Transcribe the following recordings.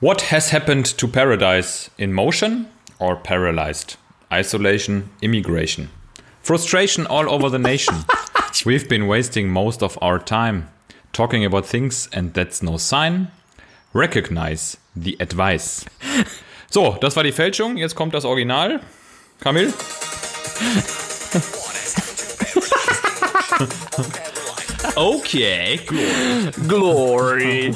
What has happened to paradise in motion or paralyzed? Isolation, immigration. Frustration all over the nation. We've been wasting most of our time talking about things and that's no sign. Recognize the advice. So, das war die Fälschung. Jetzt kommt das Original. Kamil? okay. Glory.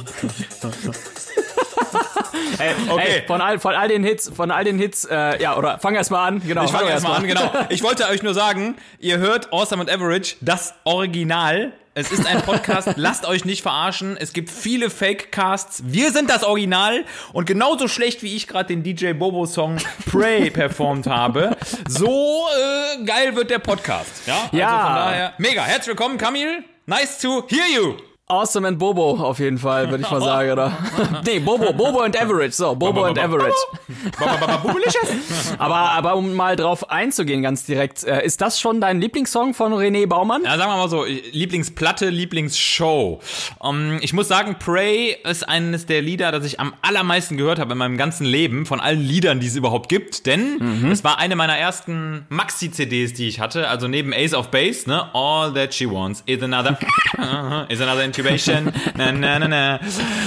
Ey, Okay. ey, von, all, von all den Hits, von all den Hits, äh, ja, oder fang erst mal an, genau. Ich fange fang erstmal an, genau. Ich wollte euch nur sagen, ihr hört Awesome and Average, das Original. Es ist ein Podcast, lasst euch nicht verarschen. Es gibt viele Fake-Casts. Wir sind das Original und genauso schlecht wie ich gerade den DJ Bobo-Song Pray performt habe, so äh, geil wird der Podcast. Ja, Ja. Also von daher, mega. Herzlich willkommen, Kamil. Nice to hear you. Awesome and Bobo auf jeden Fall, würde ich mal sagen, oder? nee, Bobo, Bobo and Average, so, Bobo and Average. Aber, aber um mal drauf einzugehen, ganz direkt, äh, ist das schon dein Lieblingssong von René Baumann? Ja, sagen wir mal so, Lieblingsplatte, Lieblingsshow. Um, ich muss sagen, Pray ist eines der Lieder, das ich am allermeisten gehört habe in meinem ganzen Leben, von allen Liedern, die es überhaupt gibt. Denn es war eine meiner ersten Maxi-CDs, die ich hatte. Also neben Ace of Base, ne? All that she wants is another, is another intubation. Na, na, na, na.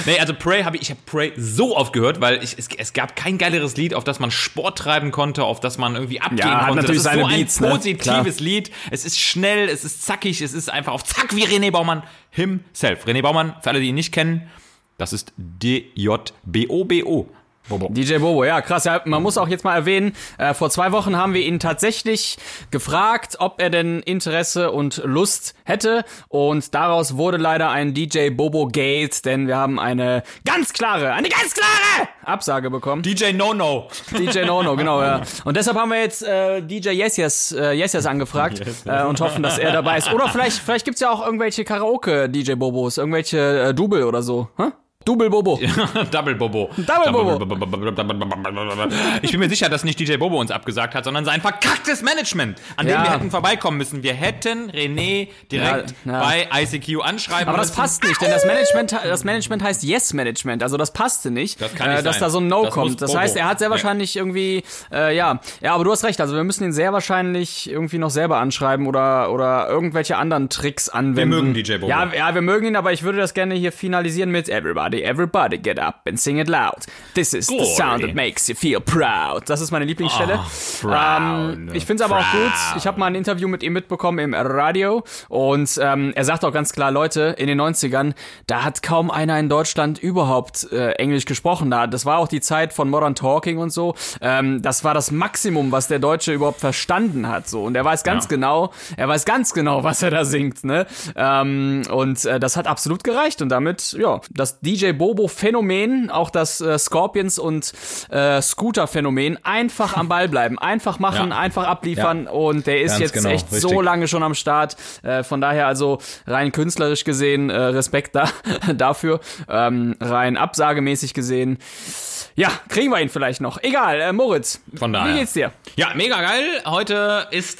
Nee, also Pray habe ich, ich habe Pray so oft gehört, weil ich, es, es gab kein geileres Lied, auf das man Sport treiben konnte, auf das man irgendwie abgehen Ja, konnte. natürlich das ist so seine ein Beats, ne? positives Klar. Lied. Es ist schnell, es ist zackig, es ist einfach auf Zack wie René Baumann himself. René Baumann, für alle, die ihn nicht kennen, das ist D-J-B-O-B-O. Bobo. DJ Bobo, ja, krass. Ja, man muss auch jetzt mal erwähnen, äh, vor zwei Wochen haben wir ihn tatsächlich gefragt, ob er denn Interesse und Lust hätte. Und daraus wurde leider ein DJ Bobo Gate, denn wir haben eine ganz klare, eine ganz klare Absage bekommen. DJ No No. DJ Nono, genau, ja. Und deshalb haben wir jetzt äh, DJ Yes Yes, äh, yes, yes angefragt äh, und hoffen, dass er dabei ist. Oder vielleicht, vielleicht gibt's ja auch irgendwelche Karaoke-DJ Bobos, irgendwelche äh, Double oder so. Hä? Double Bobo. Double Bobo. Double Bobo. Ich bin mir sicher, dass nicht DJ Bobo uns abgesagt hat, sondern sein verkacktes Management, an dem Ja. wir hätten vorbeikommen müssen. Wir hätten René direkt Ja, ja. bei ICQ anschreiben Aber das müssen. passt nicht, denn das Management, das Management heißt Yes Management, also das passte nicht, Das kann nicht äh, dass sein. da so ein No Das kommt. Das Bobo. heißt, er hat sehr wahrscheinlich irgendwie, äh, ja, ja, aber du hast recht, also wir müssen ihn sehr wahrscheinlich irgendwie noch selber anschreiben oder oder irgendwelche anderen Tricks anwenden. mögen DJ Bobo. Ja, ja, wir mögen ihn, aber ich würde das gerne hier finalisieren mit Everybody, everybody get up and sing it loud. This is Glory. the sound that makes you feel proud. Das ist meine Lieblingsstelle. proud, ähm, ich finde es aber auch gut. Ich habe mal ein Interview mit ihm mitbekommen im Radio und ähm, er sagt auch ganz klar, Leute, in den 90ern, da hat kaum einer in Deutschland überhaupt äh, Englisch gesprochen. Da, das war auch die Zeit von Modern Talking und so. Ähm, das war das Maximum, was der Deutsche überhaupt verstanden hat. So und er weiß ganz Ja. genau, er weiß ganz genau, was er da singt. Ne? Ähm, und äh, das hat absolut gereicht und damit, ja, das DJ Bobo Phänomen, auch das äh, Scorpions und äh, Scooter Phänomen, einfach am Ball bleiben, einfach machen, Ja. einfach abliefern und der ist Ganz jetzt genau, echt so richtig. lange schon am Start. Äh, von daher also rein künstlerisch gesehen äh, Respekt da dafür, ähm, rein absagemäßig gesehen. Ja, kriegen wir ihn vielleicht noch. Egal, äh, Moritz. Von daher. Wie geht's dir? Ja, mega geil. Heute ist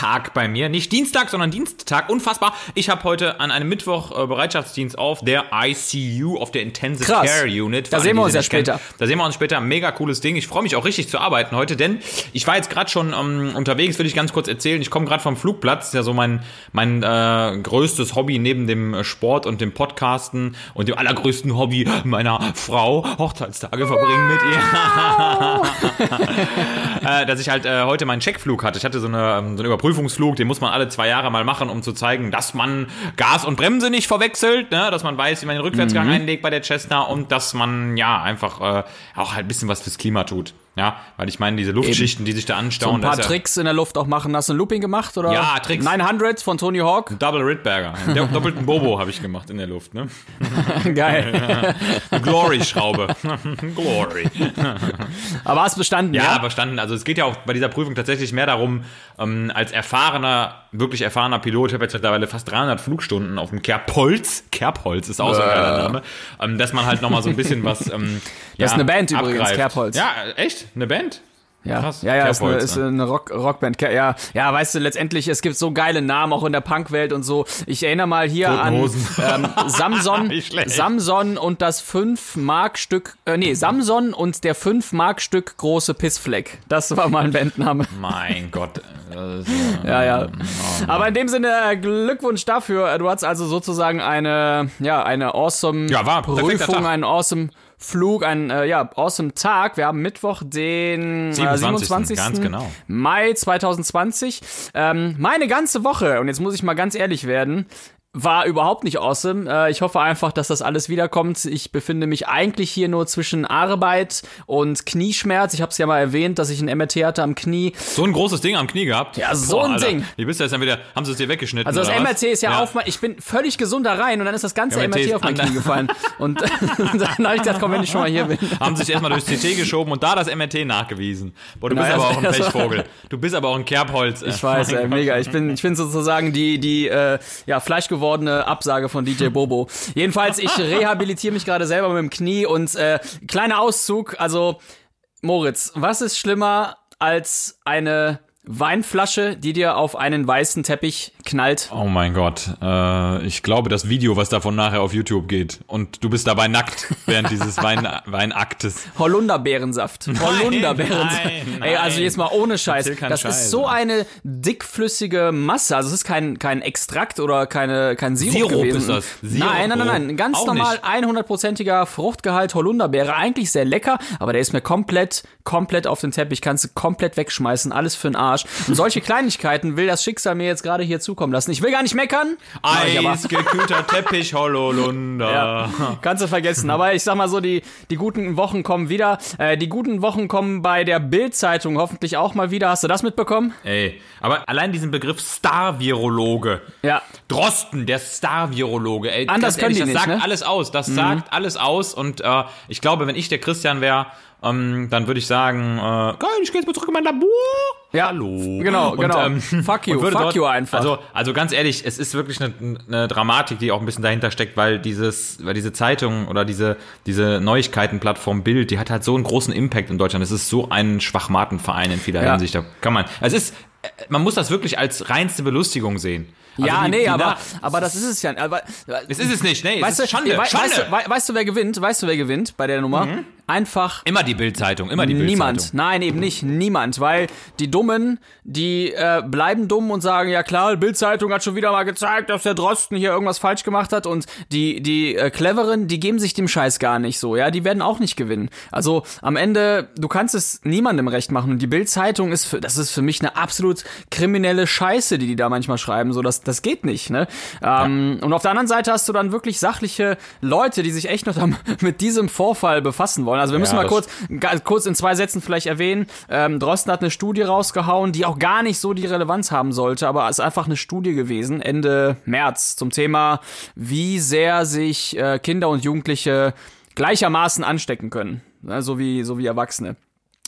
Diensttag bei mir. Nicht Dienstag, sondern Diensttag. Unfassbar. Ich habe heute an einem Mittwoch äh, Bereitschaftsdienst auf der ICU, auf der Intensive Krass. Care Unit. Da alle, sehen wir uns ja nicht kennen. später. Da sehen wir uns später. Mega cooles Ding. Ich freue mich auch richtig zu arbeiten heute, denn ich war jetzt gerade schon ähm, unterwegs, will ich ganz kurz erzählen. Ich komme gerade vom Flugplatz. ist ja so mein, mein äh, größtes Hobby neben dem äh, Sport und dem Podcasten und dem allergrößten Hobby meiner Frau. Hochzeitstage verbringen mit ihr. äh, dass ich halt äh, heute meinen Checkflug hatte. Ich hatte so, eine, ähm, so einen Überprüfungsflug, den muss man alle zwei Jahre mal machen, um zu zeigen, dass man Gas und Bremse nicht verwechselt, ne? dass man weiß, wie man den Rückwärtsgang Mhm. einlegt bei der Cessna und dass man ja einfach äh, auch halt ein bisschen was fürs Klima tut. Ja, weil ich meine, diese Luftschichten, die sich da So anstauen, ein paar ist ja Tricks in der Luft auch machen. Hast du ein Looping gemacht? Oder? Ja, Tricks. 900 von Tony Hawk. Double Ritberger. Doppelten Bobo habe ich gemacht in der Luft, ne? Geil. Glory-Schraube. Glory. Aber hast bestanden, ja? Ja, verstanden. Also es geht ja auch bei dieser Prüfung tatsächlich mehr darum, ähm, als erfahrener, wirklich erfahrener Pilot, ich habe jetzt mittlerweile fast 300 Flugstunden auf dem Kerbholz, Kerbholz ist auch so ein geiler Name, ähm, dass man halt nochmal so ein bisschen was ähm, Das ist ja, eine Band übrigens, abgreift. Kerbholz. Ja, echt? Eine Band? Ja, Krass. ja, ja, ist eine, ist ne? eine Rock, Rockband. Ja, ja, weißt du, letztendlich, es gibt so geile Namen auch in der Punkwelt und so. Ich erinnere mal hier an ähm, Samson. Samson und das 5-Mark-Stück, äh, nee, Samson und der 5-Mark-Stück große Pissfleck. Das war mal ein Bandname. Mein Gott. Ja, ja. Aber in dem Sinne, äh, Glückwunsch dafür. Du hattest also sozusagen eine, ja, eine awesome Ja, war Prüfung, einen awesome Flug, einen, äh, ja, awesome Tag. Wir haben Mittwoch, den äh, 27. 27. Ganz genau. Mai 2020. Ähm, meine ganze Woche, und jetzt muss ich mal ganz ehrlich werden, war überhaupt nicht awesome. Äh, ich hoffe einfach, dass das alles wiederkommt. Ich befinde mich eigentlich hier nur zwischen Arbeit und Knieschmerz. Ich habe es ja mal erwähnt, dass ich ein MRT hatte am Knie. So ein großes Ding am Knie gehabt. Ja, so ein Ding. Wie bist du jetzt dann wieder? Haben sie es dir weggeschnitten? Also das MRT was? ist ja, auf mein, ich bin völlig gesund da rein und dann ist das ganze MRT MRT, auf mein Knie gefallen. Und dann habe ich gedacht, komm, wenn ich schon mal hier bin. Haben sich erstmal durchs CT geschoben und da das MRT nachgewiesen. Boah, du Na, bist aber auch ein erst- Pechvogel. Du bist aber auch ein Kerbholz. Ich weiß, ey, mega. Ich bin, ich bin sozusagen die, die äh, ja, fleischgewordene Absage von DJ Bobo. Jedenfalls, ich rehabilitiere mich gerade selber mit dem Knie und äh, kleiner Auszug, also Moritz, was ist schlimmer als eine Weinflasche, die dir auf einen weißen Teppich knallt? Oh mein Gott. Äh, ich glaube, das Video, was davon nachher auf YouTube geht. Und du bist dabei nackt während dieses Wein Weinaktes. Holunderbeerensaft. Holunderbeerensaft. nein, Ey, also nein. jetzt mal ohne Scheiß. Das Scheiß, ist so eine dickflüssige Masse. Also es ist kein, kein Extrakt oder keine, kein Sirup, Sirup gewesen. ist das. Sirup, nein, nein, nein, nein. Ein ganz auch normal nicht. 100%iger Fruchtgehalt Holunderbeere. Eigentlich sehr lecker, aber der ist mir komplett, komplett auf den Teppich. Kannst du komplett wegschmeißen. Alles für den Arsch. Und solche Kleinigkeiten will das Schicksal mir jetzt gerade hier zukommen lassen. Ich will gar nicht meckern. Eisgekühlter Teppich, Hololunder. Ja, kannst du vergessen. Aber ich sag mal so, die, die guten Wochen kommen wieder. Äh, die guten Wochen kommen bei der Bild-Zeitung hoffentlich auch mal wieder. Hast du das mitbekommen? Ey, aber allein diesen Begriff Star-Virologe. Ja. Drosten, der Star-Virologe. Ey, Anders ehrlich, können die das nicht, sagt ne? alles aus. Das sagt alles aus. Und äh, ich glaube, wenn ich der Christian wäre, ähm, dann würde ich sagen, äh, geil, ich gehe jetzt mal zurück in mein Labor. Ja, Hallo. genau, Und, genau. ähm, Fuck you, fuck you einfach. Also, also ganz ehrlich, es ist wirklich eine, eine Dramatik, die auch ein bisschen dahinter steckt, weil dieses, weil diese Zeitung oder diese, diese Neuigkeitenplattform Bild, die hat halt so einen großen Impact in Deutschland. Es ist so ein Schwachmatenverein in vieler Ja. Hinsicht. Da kann man, es ist, man muss das wirklich als reinste Belustigung sehen. Also ja, die- nee, die aber, aber das ist es ja. Aber, es ist es nicht, nee, weißt es du, ist Schande, Schande. Weißt du, wei- weißt du, wer gewinnt? Weißt du, wer gewinnt bei der Nummer? Einfach immer die Bildzeitung, immer die Bildzeitung. Niemand, nein, eben nicht, niemand, weil die Dummen, die äh, bleiben dumm und sagen, ja klar, Bildzeitung hat schon wieder mal gezeigt, dass der Drosten hier irgendwas falsch gemacht hat und die die äh, cleveren, die geben sich dem Scheiß gar nicht so, ja, die werden auch nicht gewinnen. Also am Ende, du kannst es niemandem recht machen und die Bildzeitung ist für, das ist für mich eine absolut kriminelle Scheiße, die die da manchmal schreiben, so das das geht nicht, ne? Ähm, Und auf der anderen Seite hast du dann wirklich sachliche Leute, die sich echt noch mit diesem Vorfall befassen wollen. Also wir müssen Ja, mal kurz kurz in zwei Sätzen vielleicht erwähnen. Ähm, Drosten hat eine Studie rausgehauen, die auch gar nicht so die Relevanz haben sollte, aber es ist einfach eine Studie gewesen, Ende März, zum Thema, wie sehr sich äh, Kinder und Jugendliche gleichermaßen anstecken können. Ne, so, wie, so wie Erwachsene.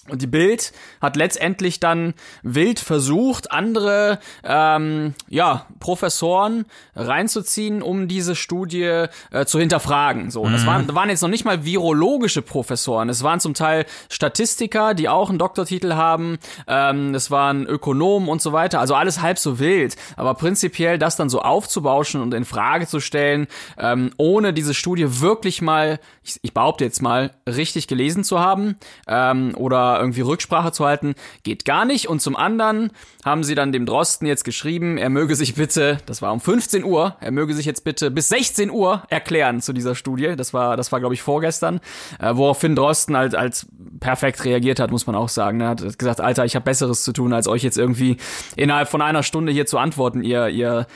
Und die Bild hat letztendlich dann wild versucht, andere ähm, ja, Professoren reinzuziehen, um diese Studie äh, zu hinterfragen. So, und das waren, waren jetzt noch nicht mal virologische Professoren. Es waren zum Teil Statistiker, die auch einen Doktortitel haben. Ähm, es waren Ökonomen und so weiter. Also alles halb so wild. Aber prinzipiell das dann so aufzubauschen und in Frage zu stellen, ähm, ohne diese Studie wirklich mal, ich, ich behaupte jetzt mal, richtig gelesen zu haben ähm, oder irgendwie Rücksprache zu halten, geht gar nicht. Und zum anderen haben sie dann dem Drosten jetzt geschrieben, er möge sich bitte, das war um 15 Uhr, er möge sich jetzt bitte bis 16 Uhr erklären zu dieser Studie. Das war, das war glaube ich vorgestern, äh, woraufhin Drosten halt als perfekt reagiert hat, muss man auch sagen. Er hat gesagt, Alter, ich habe Besseres zu tun, als euch jetzt irgendwie innerhalb von einer Stunde hier zu antworten, ihr, ihr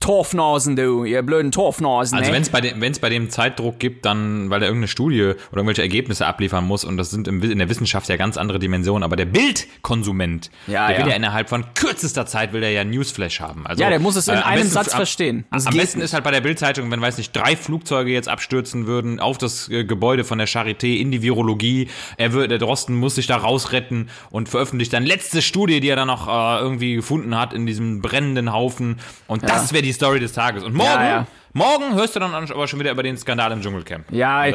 Torfnasen, du, ihr blöden Torfnasen. Also ne? wenn es bei, dem- wenn's bei dem Zeitdruck gibt, dann, weil er irgendeine Studie oder irgendwelche Ergebnisse abliefern muss und das sind im, in der Wissenschaft ja ganz andere Dimensionen, aber der Bildkonsument, Ja, der will ja. ja innerhalb von kürzester Zeit will der ja Newsflash haben. Also, Ja, der muss es in am einem besten- Satz am, verstehen. Das am besten nicht. ist halt bei der Bildzeitung, wenn, weiß nicht, drei Flugzeuge jetzt abstürzen würden auf das äh, Gebäude von der Charité in die Virologie, er wird, der Drosten muss sich da rausretten und veröffentlicht dann letzte Studie, die er dann noch äh, irgendwie gefunden hat in diesem brennenden Haufen und das wäre die Story des Tages. Und morgen, Ja, ja. Morgen hörst du dann aber schon wieder über den Skandal im Dschungelcamp. Ja, ey,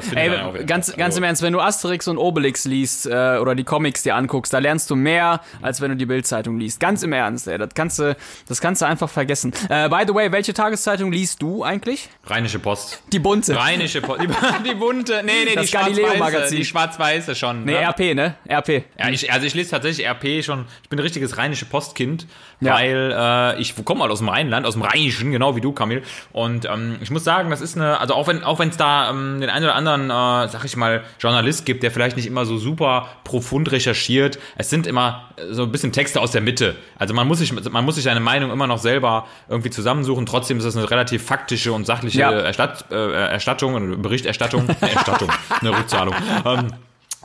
ganz, ganz also- im Ernst, wenn du Asterix und Obelix liest äh, oder die Comics dir anguckst, da lernst du mehr, als wenn du die Bildzeitung liest. Ganz im Ernst, ey, das kannst du, das kannst du einfach vergessen. Äh, by the way, welche Tageszeitung liest du eigentlich? Rheinische Post. Die bunte. Rheinische Post. Die, die bunte. Nee, nee, Das die schwarz-weiße. Galileo-Magazin. Die schwarz-weiße schon. Nee, ne? RP, ne? RP. Ja, ich, also ich lese tatsächlich RP schon. Ich bin ein richtiges rheinische Postkind, Ja. weil äh, ich komme mal aus dem Rheinland, aus dem Rheinischen, genau wie du, Kamil. Und ähm, ich muss sagen, das ist eine, also auch wenn auch wenn es da ähm, den einen oder anderen, äh, sag ich mal, Journalist gibt, der vielleicht nicht immer so super profund recherchiert, es sind immer äh, so ein bisschen Texte aus der Mitte. Also man muss sich, man muss sich seine Meinung immer noch selber irgendwie zusammensuchen. Trotzdem ist das eine relativ faktische und sachliche Ja. Erstatt, äh, Erstattung, Berichterstattung, Erstattung, eine Rückzahlung. Ähm,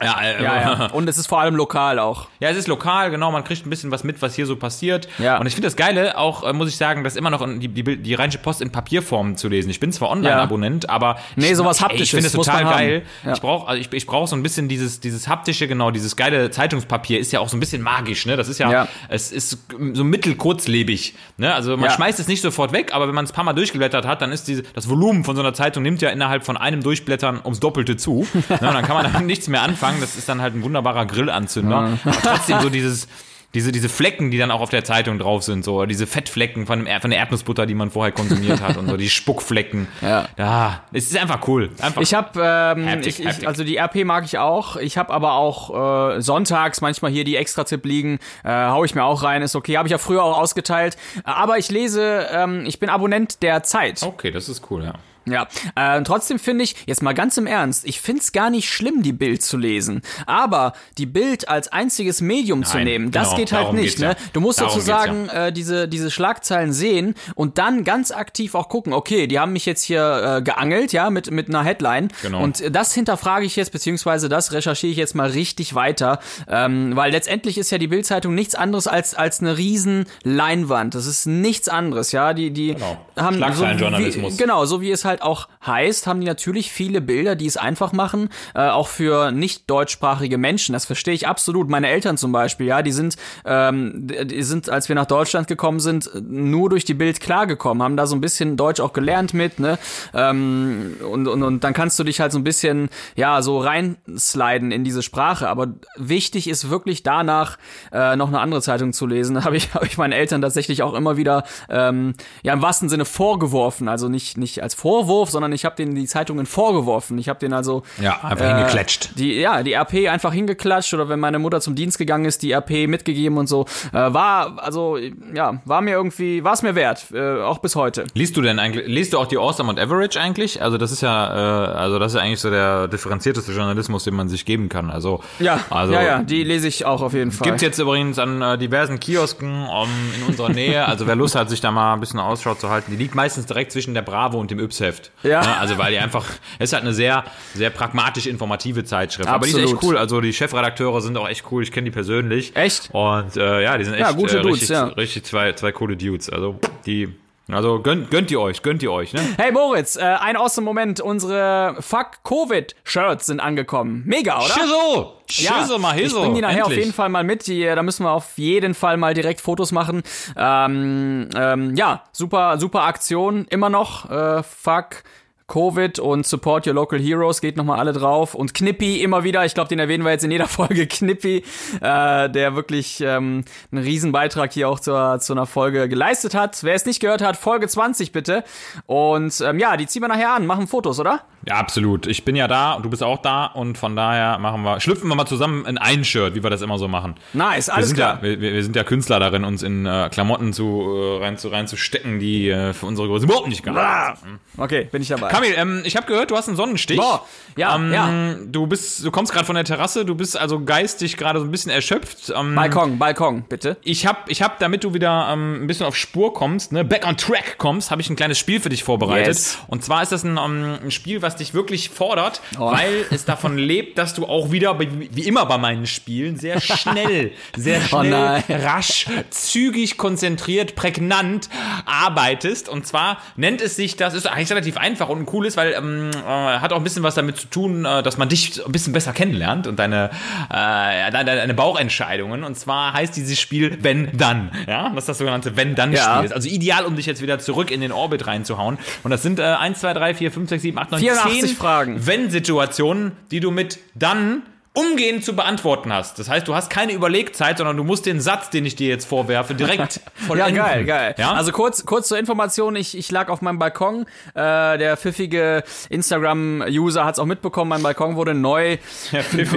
ja, äh, Ja, ja. Und es ist vor allem lokal auch. ja, es ist lokal, genau, man kriegt ein bisschen was mit, was hier so passiert. Ja. Und ich finde das Geile, auch äh, muss ich sagen, das immer noch in die, die, die Rheinische Post in Papierform zu lesen. Ich bin zwar Online-Abonnent, aber Nee, ich, sowas ey, ich Haptisches finde es total geil. Ja. Ich brauche also ich, ich brauch so ein bisschen dieses, dieses haptische, genau, dieses geile Zeitungspapier ist ja auch so ein bisschen magisch, ne? Das ist ja, Ja. es ist so mittelkurzlebig, ne? Also man Ja. schmeißt es nicht sofort weg, aber wenn man es ein paar Mal durchgeblättert hat, dann ist diese, das Volumen von so einer Zeitung nimmt ja innerhalb von einem Durchblättern ums Doppelte zu. ne? Und dann kann man damit nichts mehr anfangen. Das ist dann halt ein wunderbarer Grillanzünder. Aber trotzdem so dieses, diese, diese Flecken, die dann auch auf der Zeitung drauf sind, so diese Fettflecken von, dem, von der Erdnussbutter, die man vorher konsumiert hat und so die Spuckflecken. Ja. ja es ist einfach cool. Einfach Ich habe, ähm, ich, ich, also die RP mag ich auch. Ich habe aber auch äh, sonntags manchmal hier die Extra-Tipp liegen, äh, hau ich mir auch rein, ist okay. Habe ich ja früher auch ausgeteilt. Aber ich lese, ähm, ich bin Abonnent der Zeit. okay, das ist cool, ja. Ja, äh, trotzdem finde ich, jetzt mal ganz im Ernst, ich find's gar nicht schlimm, die Bild zu lesen. Aber die Bild als einziges Medium zu Nein, nehmen, das genau, geht halt nicht. geht's ja. Ne? Du musst Darum sozusagen äh, diese, diese Schlagzeilen sehen und dann ganz aktiv auch gucken, okay, die haben mich jetzt hier äh, geangelt, ja, mit, mit einer Headline. Genau. Und das hinterfrage ich jetzt, beziehungsweise das recherchiere ich jetzt mal richtig weiter. Ähm, weil letztendlich ist ja die Bildzeitung nichts anderes als, als eine riesen Leinwand. Das ist nichts anderes, ja. Die, die Genau. haben so wie, Genau, so wie es halt auch heißt, haben die natürlich viele Bilder, die es einfach machen, äh, auch für nicht deutschsprachige Menschen. Das verstehe ich absolut. Meine Eltern zum Beispiel, ja, die sind, ähm, die sind, als wir nach Deutschland gekommen sind, nur durch die Bild klargekommen, haben da so ein bisschen Deutsch auch gelernt mit, ne? Ähm, und, und, und dann kannst du dich halt so ein bisschen, ja, so reinsliden in diese Sprache. Aber wichtig ist wirklich danach äh, noch eine andere Zeitung zu lesen. Habe ich, hab ich meinen Eltern tatsächlich auch immer wieder, ähm, ja, im wahrsten Sinne vorgeworfen. Also nicht, nicht als Vorwurf, sondern ich habe denen die Zeitungen vorgeworfen. Ich habe denen also Ja, einfach hingeklatscht. die, ja, die RP einfach hingeklatscht oder wenn meine Mutter zum Dienst gegangen ist, die RP mitgegeben und so. Äh, war, also, ja, war mir irgendwie, war es mir wert, äh, auch bis heute. Liest du denn eigentlich, liest du auch die Awesome und Average eigentlich? Also das ist ja, äh, also das ist eigentlich so der differenzierteste Journalismus, den man sich geben kann. Also, Ja, also ja, ja, die lese ich auch auf jeden Fall. Gibt's jetzt übrigens an äh, diversen Kiosken um, in unserer Nähe. Also wer Lust hat, sich da mal ein bisschen Ausschau zu halten, die liegt meistens direkt zwischen der Bravo und dem Yps-Heft. Ja. Ne? Also weil die einfach, es ist halt eine sehr, sehr pragmatisch informative Zeitschrift. Aber die ist echt Absolut. cool. Also die Chefredakteure sind auch echt cool. Ich kenne die persönlich. Echt? Und äh, ja, die sind echt Ja, gute äh, Dudes, richtig, ja. richtig zwei, zwei coole Dudes. Also die, also gönnt, gönnt ihr euch, gönnt ihr euch, ne? Hey Moritz, äh, ein awesome Moment. Unsere Fuck Covid-Shirts sind angekommen. Mega, oder? Schizzo! Schizzo, mal ich Hiso. bring die nachher auf Endlich. jeden Fall mal mit. Die, da müssen wir auf jeden Fall mal direkt Fotos machen. Ähm, ähm, ja, super, super Aktion. Immer noch. Äh, fuck. Covid und Support Your Local Heroes geht nochmal alle drauf. Und Knippi immer wieder, ich glaube, den erwähnen wir jetzt in jeder Folge, Knippi, äh, der wirklich ähm, einen riesen Beitrag hier auch zur, zu einer Folge geleistet hat. Wer es nicht gehört hat, Folge 20 bitte. Und ähm, ja, die ziehen wir nachher an, machen Fotos, oder? Ja, absolut. Ich bin ja da und du bist auch da und von daher machen wir, schlüpfen wir mal zusammen in ein Shirt, wie wir das immer so machen. Nice, Wir alles sind, klar. ja, wir, wir sind ja Künstler darin, uns in äh, Klamotten zu, äh, rein, zu reinzustecken, die äh, für unsere Größe überhaupt nicht geeignet sind. Okay, bin ich dabei. Kamil, ähm, ich habe gehört, du hast einen Sonnenstich. Boah, ja, ähm, ja. Du bist, du kommst gerade von der Terrasse, du bist also geistig gerade so ein bisschen erschöpft. Ähm, Balkon, Balkon, bitte. ich habe, ich hab, damit du wieder ähm, ein bisschen auf Spur kommst, ne, back on track kommst, habe ich ein kleines Spiel für dich vorbereitet. Yes. Und zwar ist das ein, ähm, ein Spiel, was dich wirklich fordert, weil es davon lebt, dass du auch wieder, wie immer bei meinen Spielen, sehr schnell, sehr Oh schnell, nein. rasch, zügig, konzentriert, prägnant arbeitest. Und zwar nennt es sich, das ist eigentlich relativ einfach und cool ist, weil ähm, äh, hat auch ein bisschen was damit zu tun, äh, dass man dich ein bisschen besser kennenlernt und deine, äh, deine, deine Bauchentscheidungen. Und zwar heißt dieses Spiel Wenn Dann. Ja, das ist das sogenannte Wenn Dann Spiel. Ja. ist Also ideal, um dich jetzt wieder zurück in den Orbit reinzuhauen. Und das sind äh, 1, 2, 3, 4, 5, 6, 7, 8, 9, 84 10 Fragen. Wenn-Situationen, die du mit Dann umgehend zu beantworten hast. Das heißt, du hast keine Überlegzeit, sondern du musst den Satz, den ich dir jetzt vorwerfe, direkt Ja, vollenden. geil, geil. Ja? Also kurz, kurz zur Information, ich, ich lag auf meinem Balkon. Äh, der pfiffige Instagram-User hat es auch mitbekommen, mein Balkon wurde neu,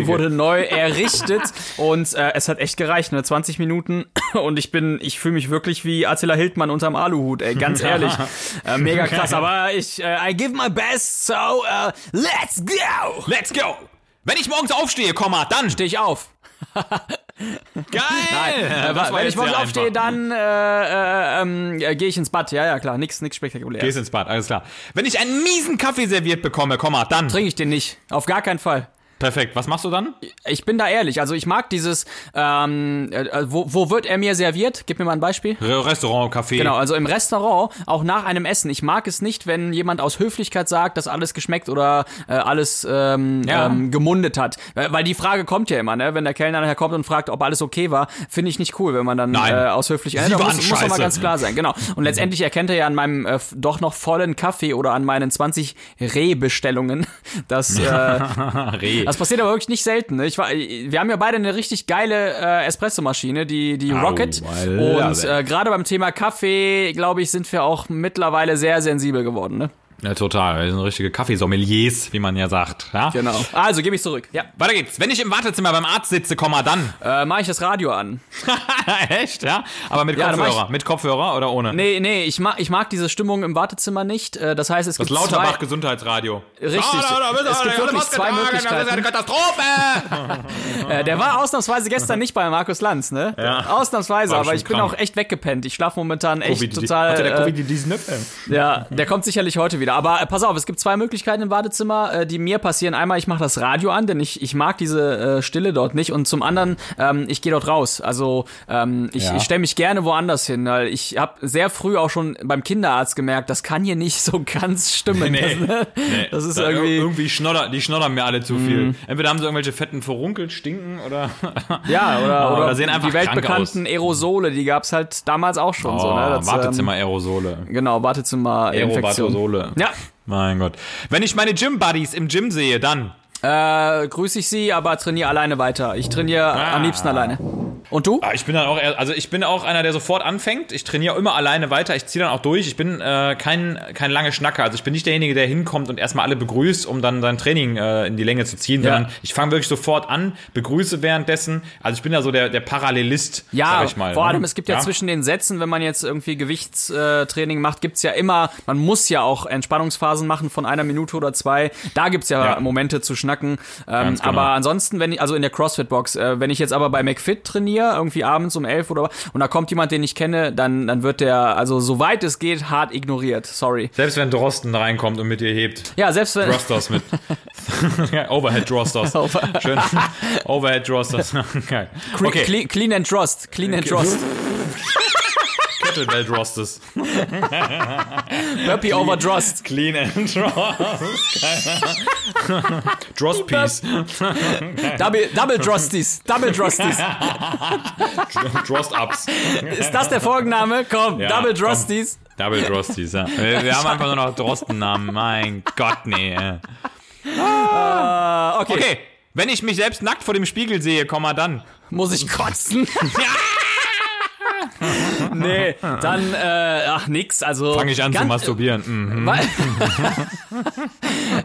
wurde neu errichtet und äh, es hat echt gereicht, ne? 20 Minuten und ich bin, ich fühle mich wirklich wie Attila Hildmann unterm Aluhut, ey, ganz ehrlich. äh, mega krass, aber ich, äh, I give my best, so uh, let's go! Let's go! Wenn ich morgens aufstehe, Komma, dann Steh ich auf. Geil! Äh, Das war wenn ich morgens aufstehe, einfach. dann äh, äh, ähm, äh, gehe ich ins Bad. Ja, ja, klar, nix, nix spektakulär. Gehst ins Bad, alles klar. Wenn ich einen miesen Kaffee serviert bekomme, Komma, dann. Trinke ich den nicht. Auf gar keinen Fall. Perfekt. Was machst du dann? Ich bin da ehrlich. Also ich mag dieses, ähm, äh, wo, wo wird er mir serviert? Gib mir mal ein Beispiel. Re- Restaurant, Café. Genau, also im Restaurant, auch nach einem Essen. Ich mag es nicht, wenn jemand aus Höflichkeit sagt, dass alles geschmeckt oder äh, alles ähm, Ja. ähm, gemundet hat. Weil die Frage kommt ja immer, ne? Wenn der Kellner nachher kommt und fragt, ob alles okay war, finde ich nicht cool, wenn man dann Nein. äh, aus Höflichkeit. Sie muss, muss doch mal scheiße. ganz klar sein, genau. Und letztendlich erkennt er ja an meinem äh, doch noch vollen Kaffee oder an meinen 20 Rehbestellungen, dass äh, Reh. Das passiert aber wirklich nicht selten. Ne? Ich war, wir haben ja beide eine richtig geile äh, Espressomaschine, die, die Rocket. Und äh, gerade beim Thema Kaffee, glaube ich, sind wir auch mittlerweile sehr sensibel geworden. Ne? Ja, total. Wir sind richtige Kaffeesommeliers, wie man ja sagt. Ja? Genau. Also gebe ich zurück. Ja. Weiter geht's. Wenn ich im Wartezimmer beim Arzt sitze, Komma, dann. Äh, Mache ich das Radio an? Echt, ja? Aber mit Ja, Kopfhörer. Mit Kopfhörer oder ohne? Nee, nee, ich mag, ich mag diese Stimmung im Wartezimmer nicht. Äh, das heißt, es Das gibt Lauterbach zwei... Gesundheitsradio. Richtig. Ah, da, da, da, Es gibt wirklich zwei Möglichkeiten. Das ist eine Katastrophe! Äh, der war ausnahmsweise gestern nicht bei Markus Lanz, ne? Ja. Ausnahmsweise, aber ich bin krank. auch echt weggepennt. Ich schlafe momentan echt Covid- total... Hatte der äh, Covid die diesen Nüffel? Ja, der kommt sicherlich heute wieder. Aber äh, pass auf, es gibt zwei Möglichkeiten im Badezimmer, äh, die mir passieren. Einmal, ich mache das Radio an, denn ich, ich mag diese äh, Stille dort nicht. Und zum anderen, ähm, ich gehe dort raus. Also ähm, ich, Ja. ich stelle mich gerne woanders hin. Weil ich habe sehr früh auch schon beim Kinderarzt gemerkt, das kann hier nicht so ganz stimmen. Nee. Das, ne? Nee, das ist da- irgendwie... Mhm. irgendwie schnodder, die schnoddern mir alle zu viel. Entweder haben sie irgendwelche fetten Verrunkelt, stinken oder. Ja, oder, Oder oder sehen einfach die weltbekannten Aerosole, die gab's halt damals auch schon so. Ne? Das, ähm, Oh, Wartezimmer-Aerosole. Genau, Badezimmer-Infektion. Aerobatosole. Ja, Mein Gott. Wenn ich meine Gym-Buddies im Gym sehe, dann. Äh, grüße ich Sie, aber trainiere alleine weiter. Ich trainiere Ah. am liebsten alleine. Und du? Ah, Ich bin dann auch, eher- also ich bin auch einer, der sofort anfängt. Ich trainiere immer alleine weiter. Ich ziehe dann auch durch. Ich bin äh, kein, kein lange Schnacker. Also ich bin nicht derjenige, der hinkommt und erstmal alle begrüßt, um dann sein Training äh, in die Länge zu ziehen, Ja. sondern ich fange wirklich sofort an, begrüße währenddessen. Also ich bin ja so der, der Parallelist, Ja, sag ich mal. vor ne? allem, es gibt ja, zwischen den Sätzen, wenn man jetzt irgendwie Gewichtstraining macht, gibt's ja immer, man muss ja auch Entspannungsphasen machen von einer Minute oder zwei. Da gibt's ja, Ja. Momente zu schnacken. Ähm, Ganz genau. Aber ansonsten, wenn ich, also in der CrossFit-Box, äh, wenn ich jetzt aber bei McFit trainiere, irgendwie abends um elf oder und da kommt jemand, den ich kenne, dann, dann wird der, also soweit es geht, hart ignoriert. Sorry. Selbst wenn Drosten reinkommt und mit dir hebt. Ja, selbst wenn. Drosters mit. Overhead Drosters. Schön. Overhead Drosters. Geil. Okay. Clean, clean and Trust. Clean and Trust. Kettlebell Drosters. Burpee over Trust. Clean and Drost. Drost Piece. Double, double Drosties. Double Drosties. Drost Ups. Ist das der Folgenname? Komm, Ja, Double komm. Drosties. Double Drosties, ja. Wir, wir haben einfach nur noch Drostennamen. Mein Gott, nee. äh. Okay. Okay. Wenn ich mich selbst nackt vor dem Spiegel sehe, komm mal dann. Muss ich kotzen? nee, dann, äh, ach, nix, also. Fange ich an zu ganz- masturbieren. Mhm. Weil,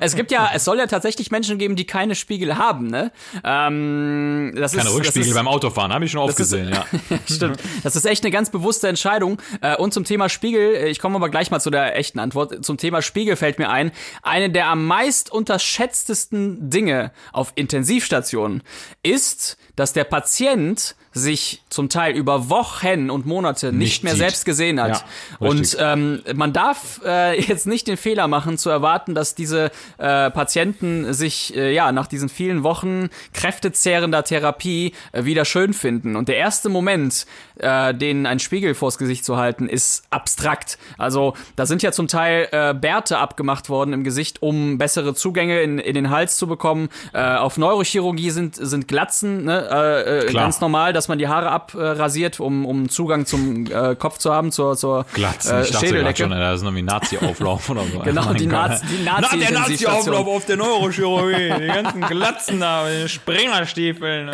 es gibt ja, es soll ja tatsächlich Menschen geben, die keine Spiegel haben, ne? Ähm, das Keine ist, Rückspiegel das ist, beim Autofahren, habe ich schon oft ist- gesehen, ja. Stimmt. Das ist echt eine ganz bewusste Entscheidung. Äh, Und zum Thema Spiegel, äh, ich komme aber gleich mal zu der echten Antwort. Zum Thema Spiegel fällt mir ein, eine der am meist unterschätztesten Dinge auf Intensivstationen ist, dass der Patient sich zum Teil über Wochen und Monate nicht, mehr sieht. selbst gesehen hat. Ja, und ähm, man darf äh, jetzt nicht den Fehler machen, zu erwarten, dass diese äh, Patienten sich äh, ja nach diesen vielen Wochen kräftezehrender Therapie äh, wieder schön finden. Und der erste Moment, äh, den ein Spiegel vors Gesicht zu halten, ist abstrakt. Also da sind ja zum Teil äh, Bärte abgemacht worden im Gesicht, um bessere Zugänge in, in den Hals zu bekommen. Äh, auf Neurochirurgie sind, sind Glatzen ne, äh, äh, ganz normal, dass man die Haare abrasiert, um, um Zugang zum äh, Kopf zu haben, zur, zur Glatzen, äh, ich dachte gerade Schädeldecke. schon, das ist irgendwie Nazi-Auflauf oder so. Genau, Mein die. Nazi- die Na, der. Nazi-Auflauf auf der Neurochirurgie, die ganzen Glatzen da, die Springerstiefeln, äh,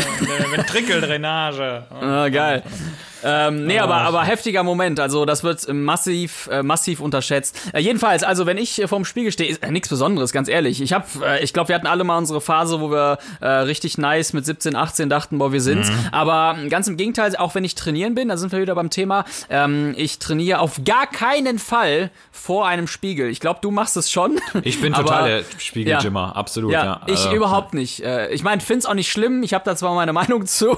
Ventrikeldrainage. Ah, geil. Ähm, nee, aber, aber heftiger Moment. Also das wird massiv, äh, massiv unterschätzt. Äh, jedenfalls, also wenn ich äh, vorm Spiegel stehe, ist äh, nichts Besonderes, ganz ehrlich. Ich habe, äh, ich glaube, wir hatten alle mal unsere Phase, wo wir äh, richtig nice mit 17, 18 dachten, boah, wir sind's. Aber ganz im Gegenteil, auch wenn ich trainieren bin, da sind wir wieder beim Thema. Ähm, ich trainiere auf gar keinen Fall vor einem Spiegel. Ich glaube, du machst es schon. Ich bin aber- total der Spiegeljimmer, absolut. Ja, Ja, ich Äh, überhaupt nicht. Äh, Ich meine, find's auch nicht schlimm. Ich habe da zwar meine Meinung zu,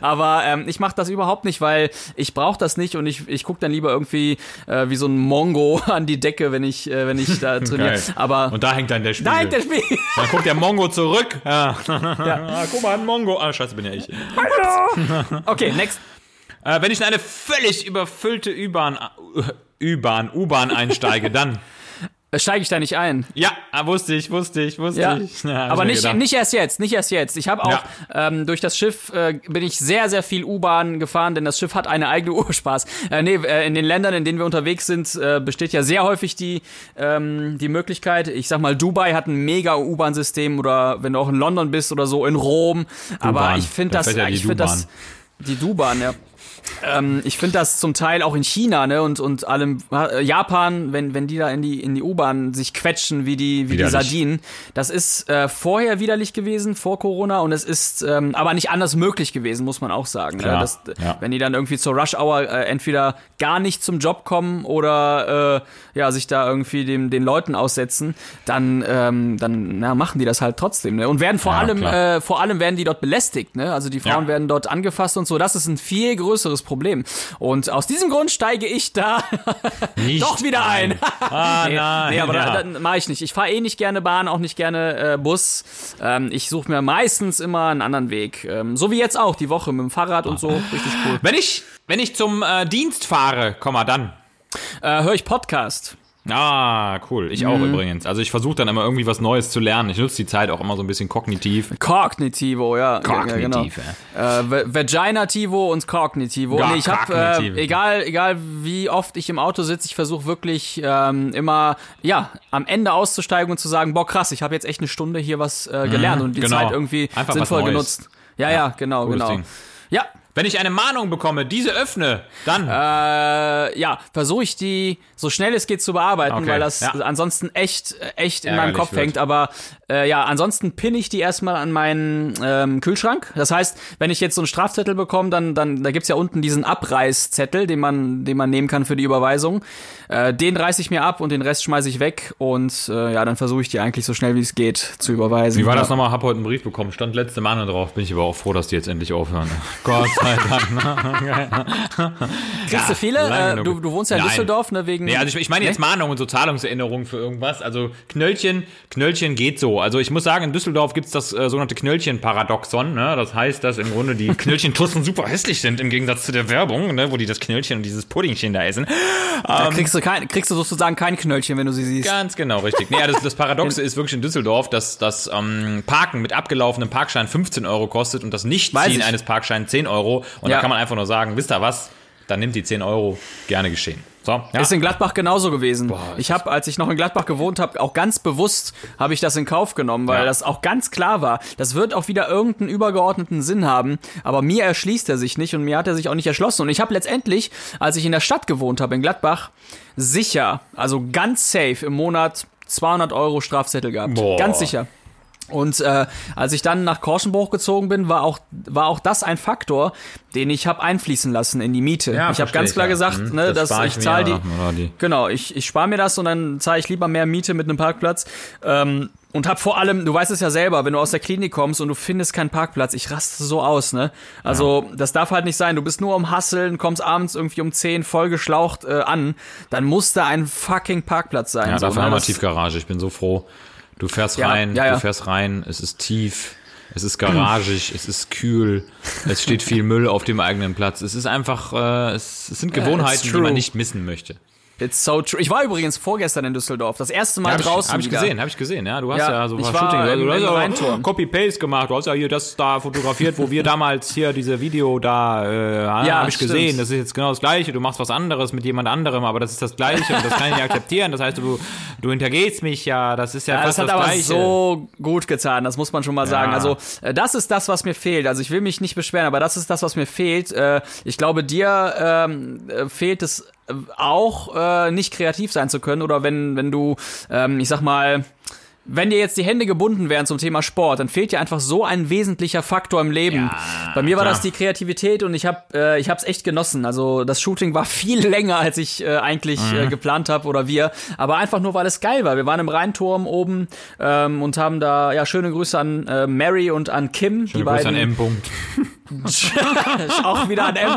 aber ähm, ich mache das überhaupt nicht, weil ich brauche das nicht und ich, ich gucke dann lieber irgendwie äh, wie so ein Mongo an die Decke, wenn ich äh, wenn ich da trainiere. Geil. Aber Und da hängt dann der Spiegel. nein, der Spiegel. Dann guckt der Mongo zurück. Ja. Ah, guck mal, ein Mongo. Ah, scheiße, bin ja ich. Okay, next. Äh, wenn ich in eine völlig überfüllte U-Bahn, äh, U-Bahn, U-Bahn einsteige, dann. Äh, Steige ich da nicht ein? Ja, ah, wusste ich, wusste ich, wusste Ja, ich. Ja, aber nicht, gedacht. nicht erst jetzt, nicht erst jetzt. Ich habe auch ähm, durch das Schiff äh, bin ich sehr, sehr viel U-Bahn gefahren, denn das Schiff hat eine eigene Uhr Spaß. Äh, nee, äh, in den Ländern, in denen wir unterwegs sind, äh, besteht ja sehr häufig die, ähm, die Möglichkeit, ich sag mal, Dubai hat ein mega U-Bahn-System oder wenn du auch in London bist oder so, in Rom. Aber ich finde Da das, ja ich finde das, die Du-Bahn, ja. Ähm, ich finde das zum Teil auch in China, ne, und, und allem, äh, Japan, wenn, wenn die da in die, in die U-Bahn sich quetschen wie die, wie die. Sardinen. Das ist äh, vorher widerlich gewesen, vor Corona, und es ist ähm, aber nicht anders möglich gewesen, muss man auch sagen. Klar, Ne? Das, ja. Wenn die dann irgendwie zur Rush Hour äh, entweder gar nicht zum Job kommen oder äh, ja, sich da irgendwie dem, den Leuten aussetzen, dann, ähm, dann na, machen die das halt trotzdem. Ne? Und werden vor Ja, allem, äh, vor allem werden die dort belästigt. Ne? Also die Frauen Ja. werden dort angefasst und so. Das ist ein viel größeres Problem. Und aus diesem Grund steige ich da Nicht doch wieder ein. Ah, nee, nein. nee, aber ja. da, da mache ich nicht. Ich fahre eh nicht gerne Bahn, auch nicht gerne äh, Bus. Ähm, ich suche mir meistens immer einen anderen Weg. Ähm, so wie jetzt auch, die Woche mit dem Fahrrad und so. Richtig cool. wenn ich, wenn ich zum äh, Dienst fahre, komm mal dann. Äh, Höre ich Podcast. Ah, cool. Ich Mhm. auch übrigens. Also ich versuche dann immer irgendwie was Neues zu lernen. Ich nutze die Zeit auch immer so ein bisschen kognitiv. Kognitivo, ja. Kognitiv, ja, genau. äh, Vaginativo und Kognitivo. Ja, nee, ich habe, äh, egal, egal wie oft ich im Auto sitze, ich versuche wirklich ähm, immer, ja, am Ende auszusteigen und zu sagen, boah, krass, ich habe jetzt echt eine Stunde hier was äh, gelernt und die genau. Zeit irgendwie Einfach sinnvoll genutzt. Ja, ja, genau, cooles genau. Ding. Ja, Wenn ich eine Mahnung bekomme, diese öffne, dann. äh, ja, versuche ich die so schnell es geht zu bearbeiten, Okay, weil das ja. ansonsten echt, echt in Ärgerlich meinem Kopf wird. hängt. Aber äh, ja, ansonsten pinne ich die erstmal an meinen ähm, Kühlschrank. Das heißt, wenn ich jetzt so einen Strafzettel bekomme, dann, dann da gibt's ja unten diesen Abreißzettel, den man, den man nehmen kann für die Überweisung. Äh, den reiße ich mir ab und den Rest schmeiße ich weg und äh, ja, dann versuche ich die eigentlich so schnell wie es geht zu überweisen. Wie war das nochmal? Hab heute einen Brief bekommen. Stand letzte Mahnung drauf. Bin ich aber auch froh, dass die jetzt endlich aufhören. Gott sei Dank. Kriegst du viele? Äh, du, du wohnst ja in Nein. Düsseldorf, ne? Wegen. Nee, also ich, ich meine jetzt Mahnung und so Zahlungserinnerungen für irgendwas. Also Knöllchen, Knöllchen geht so. Also ich muss sagen, in Düsseldorf gibt's das äh, sogenannte Knöllchen-Paradoxon. Ne? Das heißt, dass im Grunde die Knöllchentussen super hässlich sind im Gegensatz zu der Werbung, ne? wo die das Knöllchen und dieses Puddingchen da essen. da kriegst du, kein, kriegst du sozusagen kein Knöllchen, wenn du sie siehst. Ganz genau, richtig. Nee, das, das Paradoxe ist wirklich in Düsseldorf, dass das ähm, Parken mit abgelaufenem Parkschein 15 Euro kostet und das Nichtziehen ich. eines Parkscheins 10 Euro. Und Ja. da kann man einfach nur sagen, wisst ihr was? Dann nimmt die 10 Euro gerne geschehen. So, ja. Ist in Gladbach genauso gewesen. ist ich habe, als ich noch in Gladbach gewohnt habe, auch ganz bewusst habe ich das in Kauf genommen, weil Ja. das auch ganz klar war. Das wird auch wieder irgendeinen übergeordneten Sinn haben, aber mir erschließt er sich nicht und mir hat er sich auch nicht erschlossen. Und ich habe letztendlich, als ich in der Stadt gewohnt habe, in Gladbach, sicher, also ganz safe im Monat 200 Euro Strafzettel gehabt. Boah. Ganz sicher. Und äh, als ich dann nach Korschenbruch gezogen bin, war auch, war auch das ein Faktor, den ich habe einfließen lassen in die Miete. Ja, ich habe ganz klar ja. gesagt, Mhm, ne, das dass ich ich zahle die, die- Genau, ich, ich spare mir das und dann zahle ich lieber mehr Miete mit einem Parkplatz. Ähm, und hab vor allem, du weißt es ja selber, wenn du aus der Klinik kommst und du findest keinen Parkplatz, ich raste so aus, ne? Also, ja. das darf halt nicht sein. Du bist nur am Hasseln, kommst abends irgendwie um 10 vollgeschlaucht äh, an, dann muss da ein fucking Parkplatz sein. Ja, so, dafür ne? haben wir Tiefgarage. Ich bin so froh. Du fährst ja, rein, ja, ja. du fährst rein, es ist tief, es ist garagig, es ist kühl, es steht viel Müll auf dem eigenen Platz. Es ist einfach, äh, es, es sind Gewohnheiten, die man nicht missen möchte. It's so true. Ich war übrigens vorgestern in Düsseldorf. Das erste Mal ja, hab draußen. Habe ich gesehen, habe ich gesehen. Ja, du hast ja, ja so ein paar Shooting. Du hast ja Copy-Paste gemacht. Du hast ja hier das da fotografiert, wo wir damals hier diese Video da, äh, ja, habe ich stimmt. gesehen. Das ist jetzt genau das Gleiche. Du machst was anderes mit jemand anderem, aber das ist das Gleiche und das kann ich nicht akzeptieren. Das heißt, du, du hintergehst mich ja. Das ist ja, ja fast das hat das aber Gleiche. so gut getan. Das muss man schon mal sagen. Also, äh, das ist das, was mir fehlt. Also, ich will mich nicht beschweren, aber das ist das, was mir fehlt. Äh, ich glaube, dir ähm, äh, fehlt es auch äh, nicht kreativ sein zu können oder wenn, wenn du, ähm, ich sag mal, wenn dir jetzt die Hände gebunden wären zum Thema Sport, dann fehlt dir einfach so ein wesentlicher Faktor im Leben. Ja, Bei mir war klar. das die Kreativität und ich habe äh, ich hab's echt genossen. Also das Shooting war viel länger, als ich äh, eigentlich mhm. äh, geplant habe oder wir, aber einfach nur weil es geil war. Wir waren im Rheinturm oben ähm, und haben da ja schöne Grüße an äh, Mary und an Kim, schöne die Grüße beiden. an M. auch wieder an M.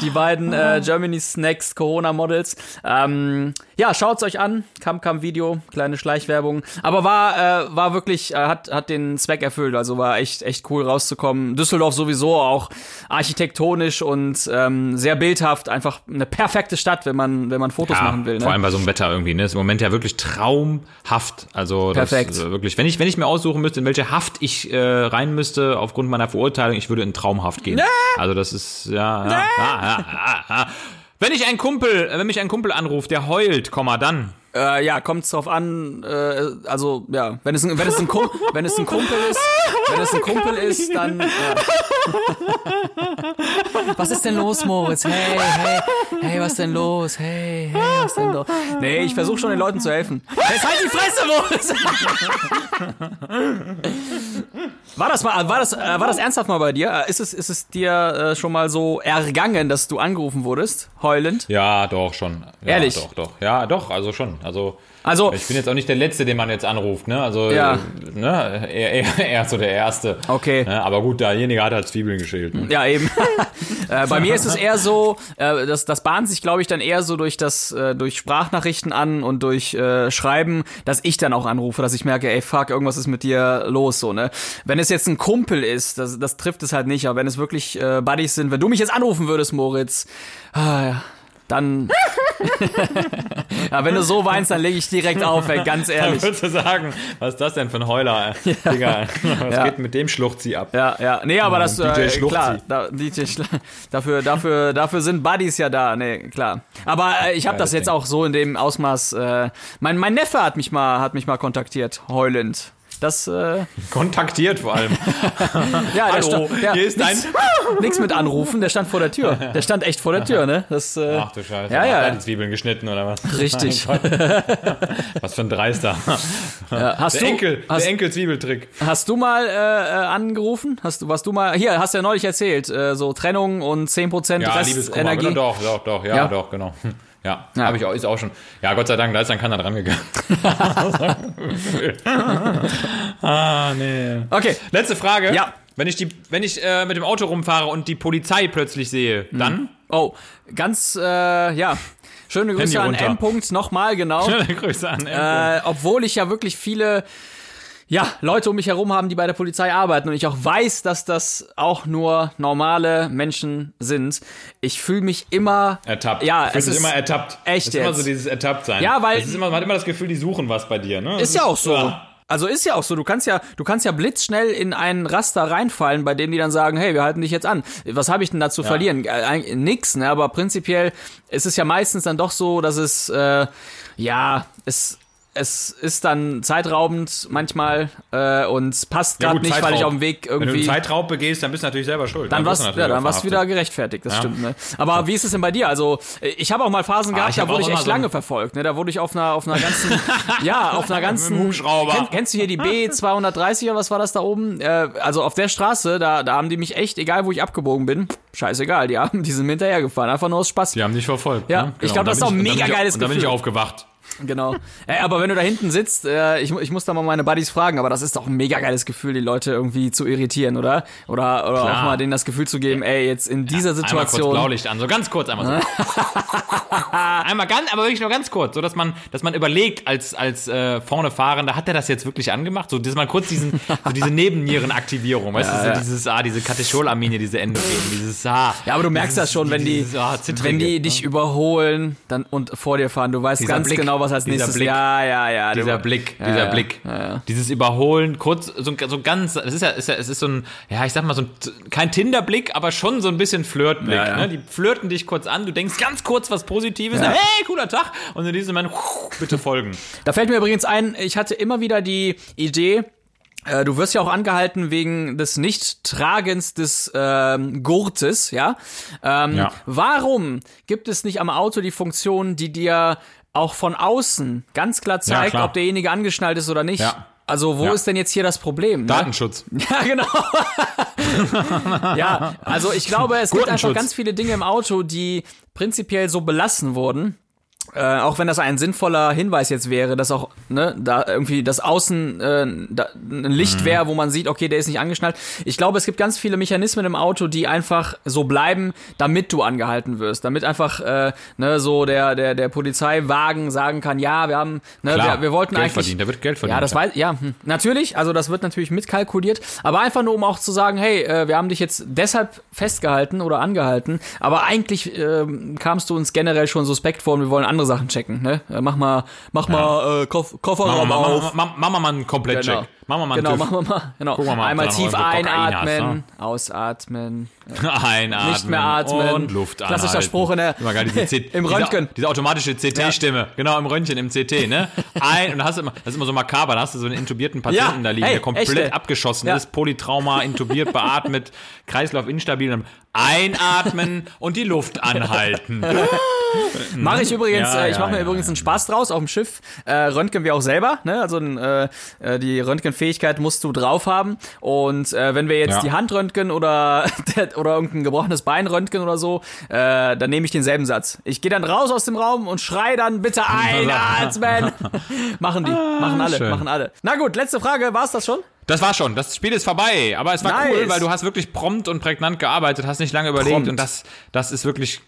Die beiden äh, Germany's Next Corona Models. Ähm, ja, schaut's euch an. Kam kam Video, kleine Schleichwerbung, aber war äh, war wirklich äh, hat hat den Zweck erfüllt. Also war echt echt cool rauszukommen. Düsseldorf sowieso auch architektonisch und ähm, sehr bildhaft. Einfach eine perfekte Stadt, wenn man wenn man Fotos ja, machen will. Ne? Vor allem bei so einem Wetter irgendwie. Ne, ist im Moment ja wirklich traumhaft. Also perfekt. Das, wirklich. Wenn ich wenn ich mir aussuchen müsste, in welche Haft ich äh, rein müsste aufgrund meiner Verurteilung, ich würde in Traum traumhaft gehen. Also das ist, ja, ja, ja, ja, ja. Wenn ich einen Kumpel, wenn mich ein Kumpel anruft, der heult, komm mal dann. Äh, ja, kommt drauf an, äh, also ja, wenn es, ein, wenn, es ein wenn es ein Kumpel ist, wenn es ein Kumpel ist, dann. Ja. Was ist denn los, Moritz? Hey, hey, hey, was denn los? Hey, hey, was denn los? Nee, ich versuche schon den Leuten zu helfen. Jetzt halt die Fresse, Moritz! War das mal, war das, äh, war das ernsthaft mal bei dir? Äh, ist es, ist es dir äh, schon mal so ergangen, dass du angerufen wurdest, heulend? Ja, doch schon. Ja, Ehrlich? Doch, doch. Ja, doch, also schon. Also also, ich bin jetzt auch nicht der Letzte, den man jetzt anruft, ne? Also, ja. ne? Er, er, er ist so der Erste. Okay. Ne? Aber gut, derjenige hat halt Zwiebeln geschält. Ne? Ja, eben. äh, bei mir ist es eher so, äh, das, das bahnt sich, glaube ich, dann eher so durch das, äh, durch Sprachnachrichten an und durch äh, Schreiben, dass ich dann auch anrufe, dass ich merke, ey, fuck, irgendwas ist mit dir los, so, ne? Wenn es jetzt ein Kumpel ist, das, das trifft es halt nicht, aber wenn es wirklich äh, Buddies sind, wenn du mich jetzt anrufen würdest, Moritz, ah, ja dann. ja, wenn du so weinst, dann lege ich direkt auf, ey, ganz ehrlich. Dann würdest du sagen, was ist das denn für ein Heuler, ey? Ja. Digga, was ja. geht mit dem Schluchzi ab? Ja, ja. Nee, aber das, DJ äh, klar, da, DJ Schla dafür, dafür, dafür sind Buddies ja da, nee, klar. Aber äh, ich habe das jetzt auch so in dem Ausmaß, äh, mein, mein Neffe hat mich mal, hat mich mal kontaktiert, heulend. Das äh kontaktiert vor allem. ja, Hallo, stand, ja, hier ist nichts, Nichts mit anrufen, der stand vor der Tür. Der stand echt vor der Tür, ne? Das, äh, Ach du Scheiße. Ja, ja. die Zwiebeln geschnitten oder was? Richtig. was für ein Dreister. Ja, hast der du, Enkel, hast, der Enkel-Zwiebeltrick. Hast du mal äh, äh, angerufen? Hast du, was du mal, hier, hast du ja neulich erzählt, äh, so Trennung und 10% ja, Restenergie. Doch, doch, doch, ja, ja. doch, genau. Ja, ja. habe ich auch, ist auch schon. Ja, Gott sei Dank, da ist dann keiner dran gegangen. ah, nee. Okay. Letzte Frage. Ja. Wenn ich, die, wenn ich äh, mit dem Auto rumfahre und die Polizei plötzlich sehe, mhm. dann? Oh, ganz, äh, ja. Schöne Grüße an M. nochmal, genau. Schöne Grüße an M. Äh, obwohl ich ja wirklich viele ja, Leute um mich herum haben, die bei der Polizei arbeiten und ich auch weiß, dass das auch nur normale Menschen sind. Ich fühle mich immer ertappt. Ja, es ist immer ertappt. Echt es ist immer so dieses ertappt sein. Ja, weil es ist immer, man hat immer das Gefühl, die suchen was bei dir, ne? Ist ja auch so. Ja. Also ist ja auch so, du kannst ja, du kannst ja blitzschnell in einen Raster reinfallen, bei dem die dann sagen, hey, wir halten dich jetzt an. Was habe ich denn da zu ja. verlieren? Äh, nix, ne? Aber prinzipiell ist es ja meistens dann doch so, dass es äh, ja, es es ist dann zeitraubend manchmal äh, und passt gerade ja, nicht, Zeitraub. weil ich auf dem Weg irgendwie. Wenn du Zeitraub begehst, dann bist du natürlich selber schuld. Dann, dann warst ja, dann warst wieder gerechtfertigt, das ja. stimmt. Ne? Aber wie ist es denn bei dir? Also ich habe auch mal Phasen ah, gehabt, da wurde ich echt so lange verfolgt. Ne? Da wurde ich auf einer auf einer ganzen, ja, auf einer ganzen. Hubschrauber. Kenn, kennst du hier die B 230 oder was war das da oben? Äh, also auf der Straße, da da haben die mich echt, egal wo ich abgebogen bin, scheißegal, die haben, die sind mir hinterhergefahren, einfach nur aus Spaß. Die haben dich verfolgt. Ja, ne? genau. ich glaube, das ist auch ein mega geiles Gefühl. Und da bin ich aufgewacht. Genau. Ey, aber wenn du da hinten sitzt, äh, ich, ich muss da mal meine Buddies fragen, aber das ist doch ein mega geiles Gefühl, die Leute irgendwie zu irritieren, oder? Oder, oder auch mal denen das Gefühl zu geben, ey, jetzt in dieser Einmal kurz Situation. Blaulicht an, so ganz kurz einmal so. einmal ganz, aber wirklich nur ganz kurz, so dass man, dass man überlegt als als äh, vorne fahrender, hat er das jetzt wirklich angemacht? So, dass man kurz diesen, so diese Nebennierenaktivierung, weißt du, so ja. dieses ah, diese Katecholamine, diese Endogen, dieses ah. Ja, aber du merkst dieses, das schon, wenn die, dieses, ah, wenn die ne? dich überholen dann und vor dir fahren. Du weißt ganz Blick, genau, was als dieser nächstes. Blick, ja, ja, ja. dieser Blick, ja, dieser ja, Blick, Ja, dieses Überholen, kurz, so, so ganz, es ist ja, ist ja, es ist so ein, ja, ich sag mal so ein, kein Tinder-Blick, aber schon so ein bisschen Flirtblick. Ne? Die flirten dich kurz an, du denkst ganz kurz was Positives, Ja. hey, cooler Tag, und in diesem Moment, bitte folgen. Da fällt mir übrigens ein, ich hatte immer wieder die Idee, äh, Du wirst ja auch angehalten wegen des Nicht-Tragens des ähm, Gurtes, ja? Ähm, Ja. Warum gibt es nicht am Auto die Funktion, die dir auch von außen ganz klar zeigt, klar. ob derjenige angeschnallt ist oder nicht? Ja. Also wo Ja. ist denn jetzt hier das Problem? Ne? Datenschutz. Ja, genau. ja, also ich glaube, es gibt einfach ganz viele Dinge im Auto, die prinzipiell so belassen wurden. Äh, auch wenn das ein sinnvoller Hinweis jetzt wäre, dass auch ne, da irgendwie das Außen äh, da, ein Licht Mhm. wäre, wo man sieht, okay, der ist nicht angeschnallt. Ich glaube, es gibt ganz viele Mechanismen im Auto, die einfach so bleiben, damit du angehalten wirst, damit einfach äh, ne, so der der der Polizeiwagen sagen kann, ja, wir haben, ne, Klar, wir, wir wollten Geld eigentlich, verdienen, da wird Geld verdient. ja, das weiß, ja, hm, natürlich, also das wird natürlich mitkalkuliert, aber einfach nur, um auch zu sagen, hey, äh, wir haben dich jetzt deshalb festgehalten oder angehalten, aber eigentlich ähm, kamst du uns generell schon suspekt vor und wir wollen andere Sachen checken, ne? Äh, mach mal, mach mal äh, wir Kofferraum mal, auf. wir- machen wir mal einen Komplettcheck. Genau. Wir mal einen Genau, machen wir mal. Genau. Wir mal, ob Einmal tief einatmen, hast, ausatmen. Einatmen Nicht mehr atmen. und Luft Klassischer anhalten. Spruch in der- geil, im Röntgen. Diese, diese automatische CT-Stimme. Genau, im Röntgen, im CT, ne? Ein, und hast du immer, das ist immer so makaber, da hast du so einen intubierten Patienten Ja, da liegen, hey, der komplett echte. abgeschossen Ja. ist, Polytrauma, intubiert, beatmet, Kreislauf instabil, einatmen und die Luft anhalten. Mache ich übrigens, Ja, äh, ich mache mir übrigens einen Spaß draus auf dem Schiff. Äh, röntgen wir auch selber, ne? Also äh, äh, die Röntgenfähigkeit musst du drauf haben. Und äh, wenn wir jetzt die Hand röntgen oder oder irgendein gebrochenes Bein röntgen oder so, äh, dann nehme ich denselben Satz. Ich gehe dann raus aus dem Raum und schrei dann bitte einatmen. machen die, machen alle, schön. machen alle. Na gut, letzte Frage, war's das schon? Das war schon, das Spiel ist vorbei, aber es war Nice. cool, weil du hast wirklich prompt und prägnant gearbeitet, hast nicht lange überlegt Prompt. und das, das ist wirklich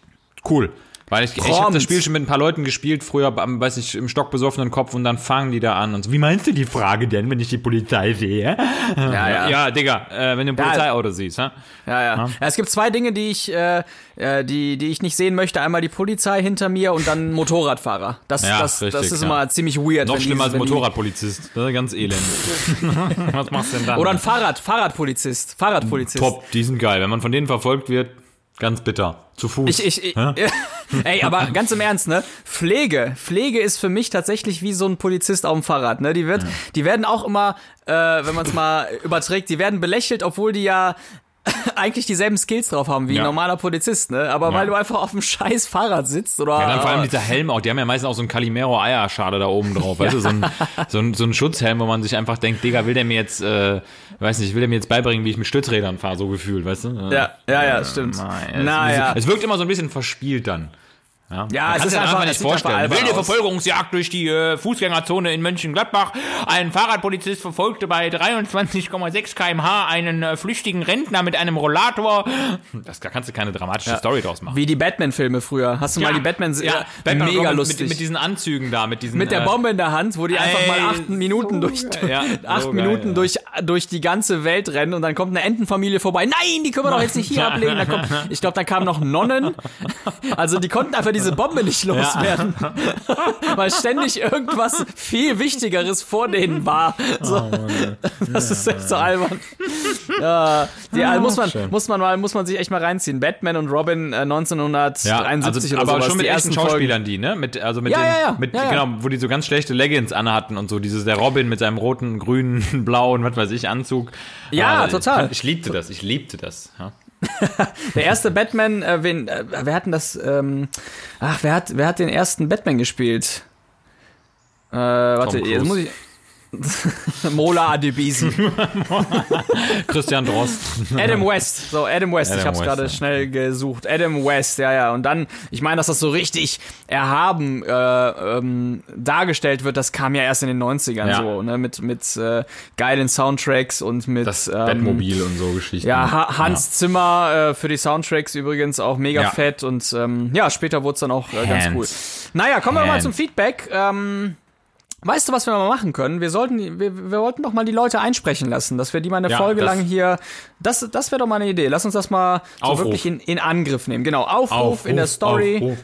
cool. Weil ich, ich habe Prompt. das Spiel schon mit ein paar Leuten gespielt, früher, weiß ich, im stockbesoffenen Kopf und dann fangen die da an und so, wie meinst du die Frage denn, wenn ich die Polizei sehe? Ja, ja. Ja, Digga, äh, wenn du ein Polizeiauto siehst, ha? Ja, ja. ja. Es gibt zwei Dinge, die ich, äh, äh, die, die ich nicht sehen möchte. Einmal die Polizei hinter mir und dann ein Motorradfahrer. Das, Ja, das, richtig, das ist ja. immer ziemlich weird. Noch schlimmer als die- ein wenn die- Motorradpolizist, das ist ganz elend. Was machst du denn dann? Oder ein Fahrrad, Fahrradpolizist. Fahrradpolizist. Top, die sind geil. Wenn man von denen verfolgt wird, ganz bitter. Zu Fuß. Ich, ich, ich, ey, aber ganz im Ernst, ne? Pflege. Pflege ist für mich tatsächlich wie so ein Polizist auf dem Fahrrad, ne? Die wird, die werden auch immer, äh, wenn man es mal überträgt, die werden belächelt, obwohl die ja eigentlich dieselben Skills drauf haben wie ein Ja. normaler Polizist, ne? Aber weil du einfach auf dem scheiß Fahrrad sitzt oder. Ja, dann vor allem dieser Helm auch, die haben ja meistens auch so einen Calimero-Eierschale da oben drauf, weißt du, so ein, so, ein, so ein Schutzhelm, wo man sich einfach denkt, Digga, will der mir jetzt, äh, weiß nicht, will der mir jetzt beibringen, wie ich mit Stützrädern fahre, so gefühlt, weißt du? ja, ja, ja, stimmt. Nein, naja. Es wirkt immer so ein bisschen verspielt dann. Ja, Ja, es ist dir einfach- nicht einfach vorstellen. Wilde. Verfolgungsjagd durch die äh, Fußgängerzone in Mönchengladbach. Ein Fahrradpolizist verfolgte bei 23,6 km/h einen äh, flüchtigen Rentner mit einem Rollator. Das, da kannst du keine dramatische Story draus machen. Wie die Batman-Filme früher. Hast du mal die Batman, ja, äh, Batman mega Robin lustig. Mit, mit diesen Anzügen da, mit diesen. Mit der äh, Bombe in der Hand, wo die einfach mal acht Minuten durch, Ja, acht so Minuten geil, ja. durch, durch die ganze Welt rennen und dann kommt eine Entenfamilie vorbei. Nein, die können wir doch jetzt nicht hier ablegen. Kommt, ich glaube, dann kamen noch Nonnen. Also die konnten einfach diese Bombe nicht loswerden. Weil ständig irgendwas viel Wichtigeres vor denen war. So. das ist echt so albern. Ja, die, also muss, man, schön. muss, man mal, muss man sich echt mal reinziehen. Batman und Robin äh, 1973 Ja, also, oder aber sowas. schon mit ersten Folgen. Schauspielern, die, ne? Mit, also mit Ja, den, ja, ja. Mit, Ja, ja. genau, wo die so ganz schlechte Leggings anhatten und so, dieses, der Robin mit seinem roten, grünen, blauen, was weiß ich, Anzug. Ja, Aber total. Ich, ich liebte das, ich liebte das, ja. Der erste Batman, äh, wen, äh, wer hat denn das? Ähm, ach, wer hat, wer hat den ersten Batman gespielt? Äh, warte, jetzt muss ich. Mola Adebisi. Christian Drost. Adam West. So, Adam West. Adam ich hab's West, gerade ja. schnell gesucht. Adam West, ja, ja. Und dann, ich meine, dass das so richtig erhaben äh, ähm, dargestellt wird, das kam ja erst in den 90ern Ja. so, ne? Mit, mit äh, geilen Soundtracks und mit Das ähm, Bettmobil und so Geschichten. Ja, ha Hans Zimmer äh, für die Soundtracks übrigens auch mega Ja. fett und ähm, ja, später wurde es dann auch äh, ganz cool. Naja, kommen wir mal zum Feedback. Ähm, weißt du, was wir mal machen können? Wir sollten, wir, wir wollten doch mal die Leute einsprechen lassen, dass wir die mal eine Ja, Folge lang hier. Das, das wäre doch mal eine Idee. Lass uns das mal so Aufruf. wirklich in, in Angriff nehmen. Genau, Aufruf, Aufruf, in der Story. Aufruf.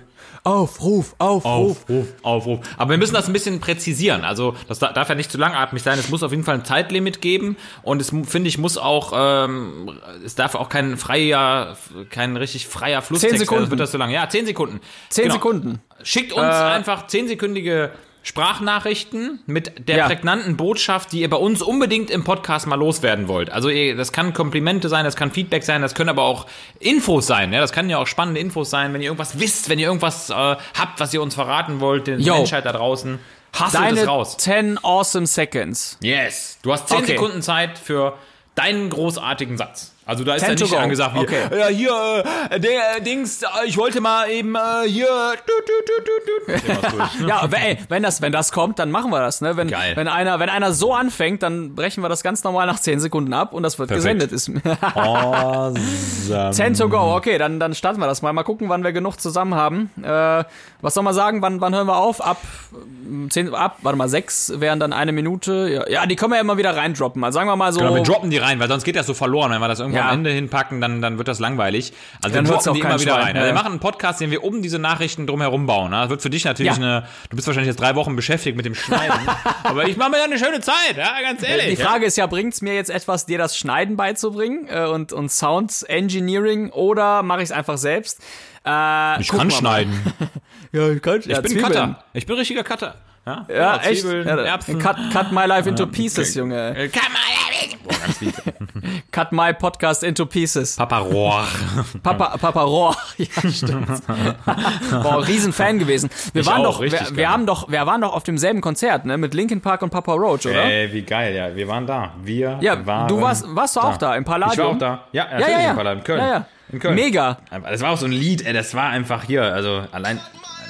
Aufruf, Aufruf. Aufruf, Aufruf. Aber wir müssen das ein bisschen präzisieren. Also das da- darf ja nicht zu langatmig sein. Es muss auf jeden Fall ein Zeitlimit geben und es finde ich muss auch, ähm, es darf auch kein freier, kein richtig freier Flusstext Zehn. Sekunden. Wird das so lang? Ja, zehn Sekunden. Zehn Genau. Sekunden. Schickt uns Äh, einfach zehnsekündige Sprachnachrichten mit der Ja. prägnanten Botschaft, die ihr bei uns unbedingt im Podcast mal loswerden wollt. Also das kann Komplimente sein, das kann Feedback sein, das können aber auch Infos sein. Ja? Das kann ja auch spannende Infos sein, wenn ihr irgendwas wisst, wenn ihr irgendwas äh, habt, was ihr uns verraten wollt, den Yo. Menschheit da draußen. Hasselt Deine es raus. 10 awesome seconds. Yes. Du hast zehn Okay. Sekunden Zeit für deinen großartigen Satz. Also da ist ja 10 to nicht go. angesagt wie, Okay. ja hier, äh, der äh, Dings, äh, ich wollte mal eben äh, hier, du, du, du, du, du. Ja, ey, wenn das, wenn das kommt, dann machen wir das, ne? Wenn, Geil. wenn einer, wenn einer so anfängt, dann brechen wir das ganz normal nach 10 Sekunden ab und das wird Perfekt. gesendet. Ist Awesome. 10 to go, okay, dann, dann starten wir das mal. Mal gucken, wann wir genug zusammen haben. Äh, was soll man sagen? Wann, wann hören wir auf? Ab ähm, 10, ab, warte mal, 6 wären dann eine Minute. Ja, ja, die können wir ja immer wieder reindroppen. Also sagen wir mal so. Genau, wir droppen die rein, weil sonst geht das so verloren. Wenn wir das irgendwo Ja. am Ende hinpacken, dann, dann wird das langweilig. Also Dann wir droppen die immer wieder Schwein, rein. ja, Also wir ja. machen einen Podcast, den wir um diese Nachrichten drumherum bauen. ne? Das wird für dich natürlich Ja. eine, du bist wahrscheinlich jetzt drei Wochen beschäftigt mit dem Schneiden. aber ich mache mir da eine schöne Zeit, ja, ganz ehrlich. die Frage ist ja, bringt's mir jetzt etwas, dir das Schneiden beizubringen äh, und, und Sound Engineering oder mache ich es einfach selbst? Äh, Ich kann schneiden. Ja, ich kann. Ich bin Cutter. Ich bin richtiger Cutter. Ja, Ja, echt. Zwiebeln, Ja, Erbsen. cut, cut my life into pieces, Junge. Äh, Boah, ganz lieb. Cut my podcast into pieces. Papa Rohr. Papa, Papa Rohr. Ja, stimmt. Boah, Riesenfan gewesen. Wir Ich waren auch, doch, wir, wir haben doch, wir waren doch auf demselben Konzert, ne? Mit Linkin Park und Papa Roach, oder? Ey, wie geil, ja. Wir waren da. Wir ja, waren du warst, warst du auch da, im Palladium? Ich war auch da. Ja, Ja, natürlich ja, ja. im Palladium, in Köln. Ja, ja. In Köln. Mega. Das war auch so ein Lied, ey, das war einfach hier, also allein,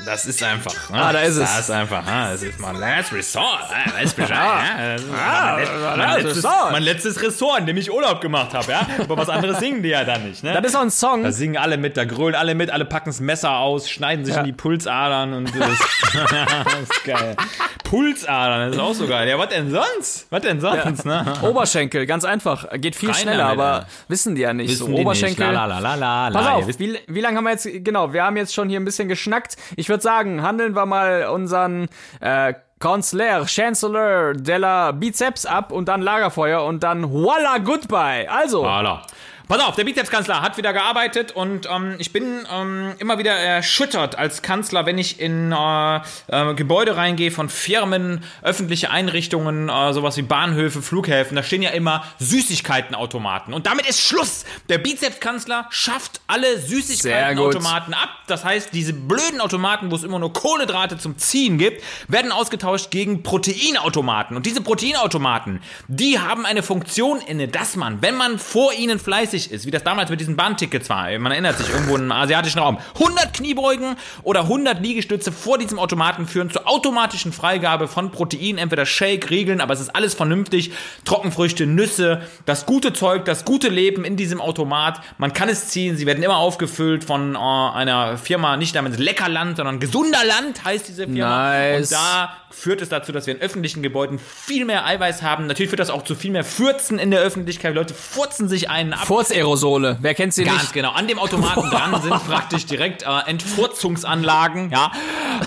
das ist einfach. Ne? Ah, da ist es. Das ist einfach, ah, das ist mein last resort. Ah, weiß Bescheid, ja. Ah, mein, mein, letztes, resort. mein letztes Ressort, in dem ich Urlaub gemacht habe, ja. Aber was anderes singen die ja dann nicht, ne? Das ist auch ein Song. Da singen alle mit, da grölen alle mit, alle packen das Messer aus, schneiden sich Ja. in die Pulsadern und das, das ist geil. Pulsadern, das ist auch so geil. Ja, was denn sonst? Was denn sonst, ne? Oberschenkel, ganz einfach. Geht viel Rein schneller, damit, aber Alter. wissen die ja nicht. Wissen so Oberschenkel. Nicht. La, la, la, la, la, Pass auf, wie, wie lange haben wir jetzt, genau, wir haben jetzt schon hier ein bisschen geschnackt. Ich würde sagen, handeln wir mal unseren äh, Kanzler, Chancellor della Bizeps ab und dann Lagerfeuer und dann voila, goodbye. Also, Voilà. Pass auf, der Bizepskanzler hat wieder gearbeitet und ähm, ich bin ähm, immer wieder erschüttert als Kanzler, wenn ich in äh, äh, Gebäude reingehe von Firmen, öffentliche Einrichtungen, äh, sowas wie Bahnhöfe, Flughäfen. Da stehen ja immer Süßigkeitenautomaten. Und damit ist Schluss. Der Bizepskanzler schafft alle Süßigkeitenautomaten ab. Das heißt, diese blöden Automaten, wo es immer nur Kohlenhydrate zum Ziehen gibt, werden ausgetauscht gegen Proteinautomaten. Und diese Proteinautomaten, die haben eine Funktion inne, dass man, wenn man vor ihnen fleißig ist, wie das damals mit diesen Bahntickets war, man erinnert sich irgendwo im asiatischen Raum, 100 Kniebeugen oder 100 Liegestütze vor diesem Automaten führen zur automatischen Freigabe von Protein, entweder Shake, Riegeln, aber es ist alles vernünftig, Trockenfrüchte, Nüsse, das gute Zeug, das gute Leben in diesem Automat. Man kann es ziehen, sie werden immer aufgefüllt von äh, einer Firma, nicht namens Leckerland, sondern Gesunderland heißt diese Firma. Nice. Und da führt es dazu, dass wir in öffentlichen Gebäuden viel mehr Eiweiß haben. Natürlich führt das auch zu viel mehr Furzen in der Öffentlichkeit. Leute furzen sich einen ab. Furzaerosole. Wer kennt sie Ganz nicht? genau. An dem Automaten dran sind praktisch direkt äh, Entfurzungsanlagen. Ja,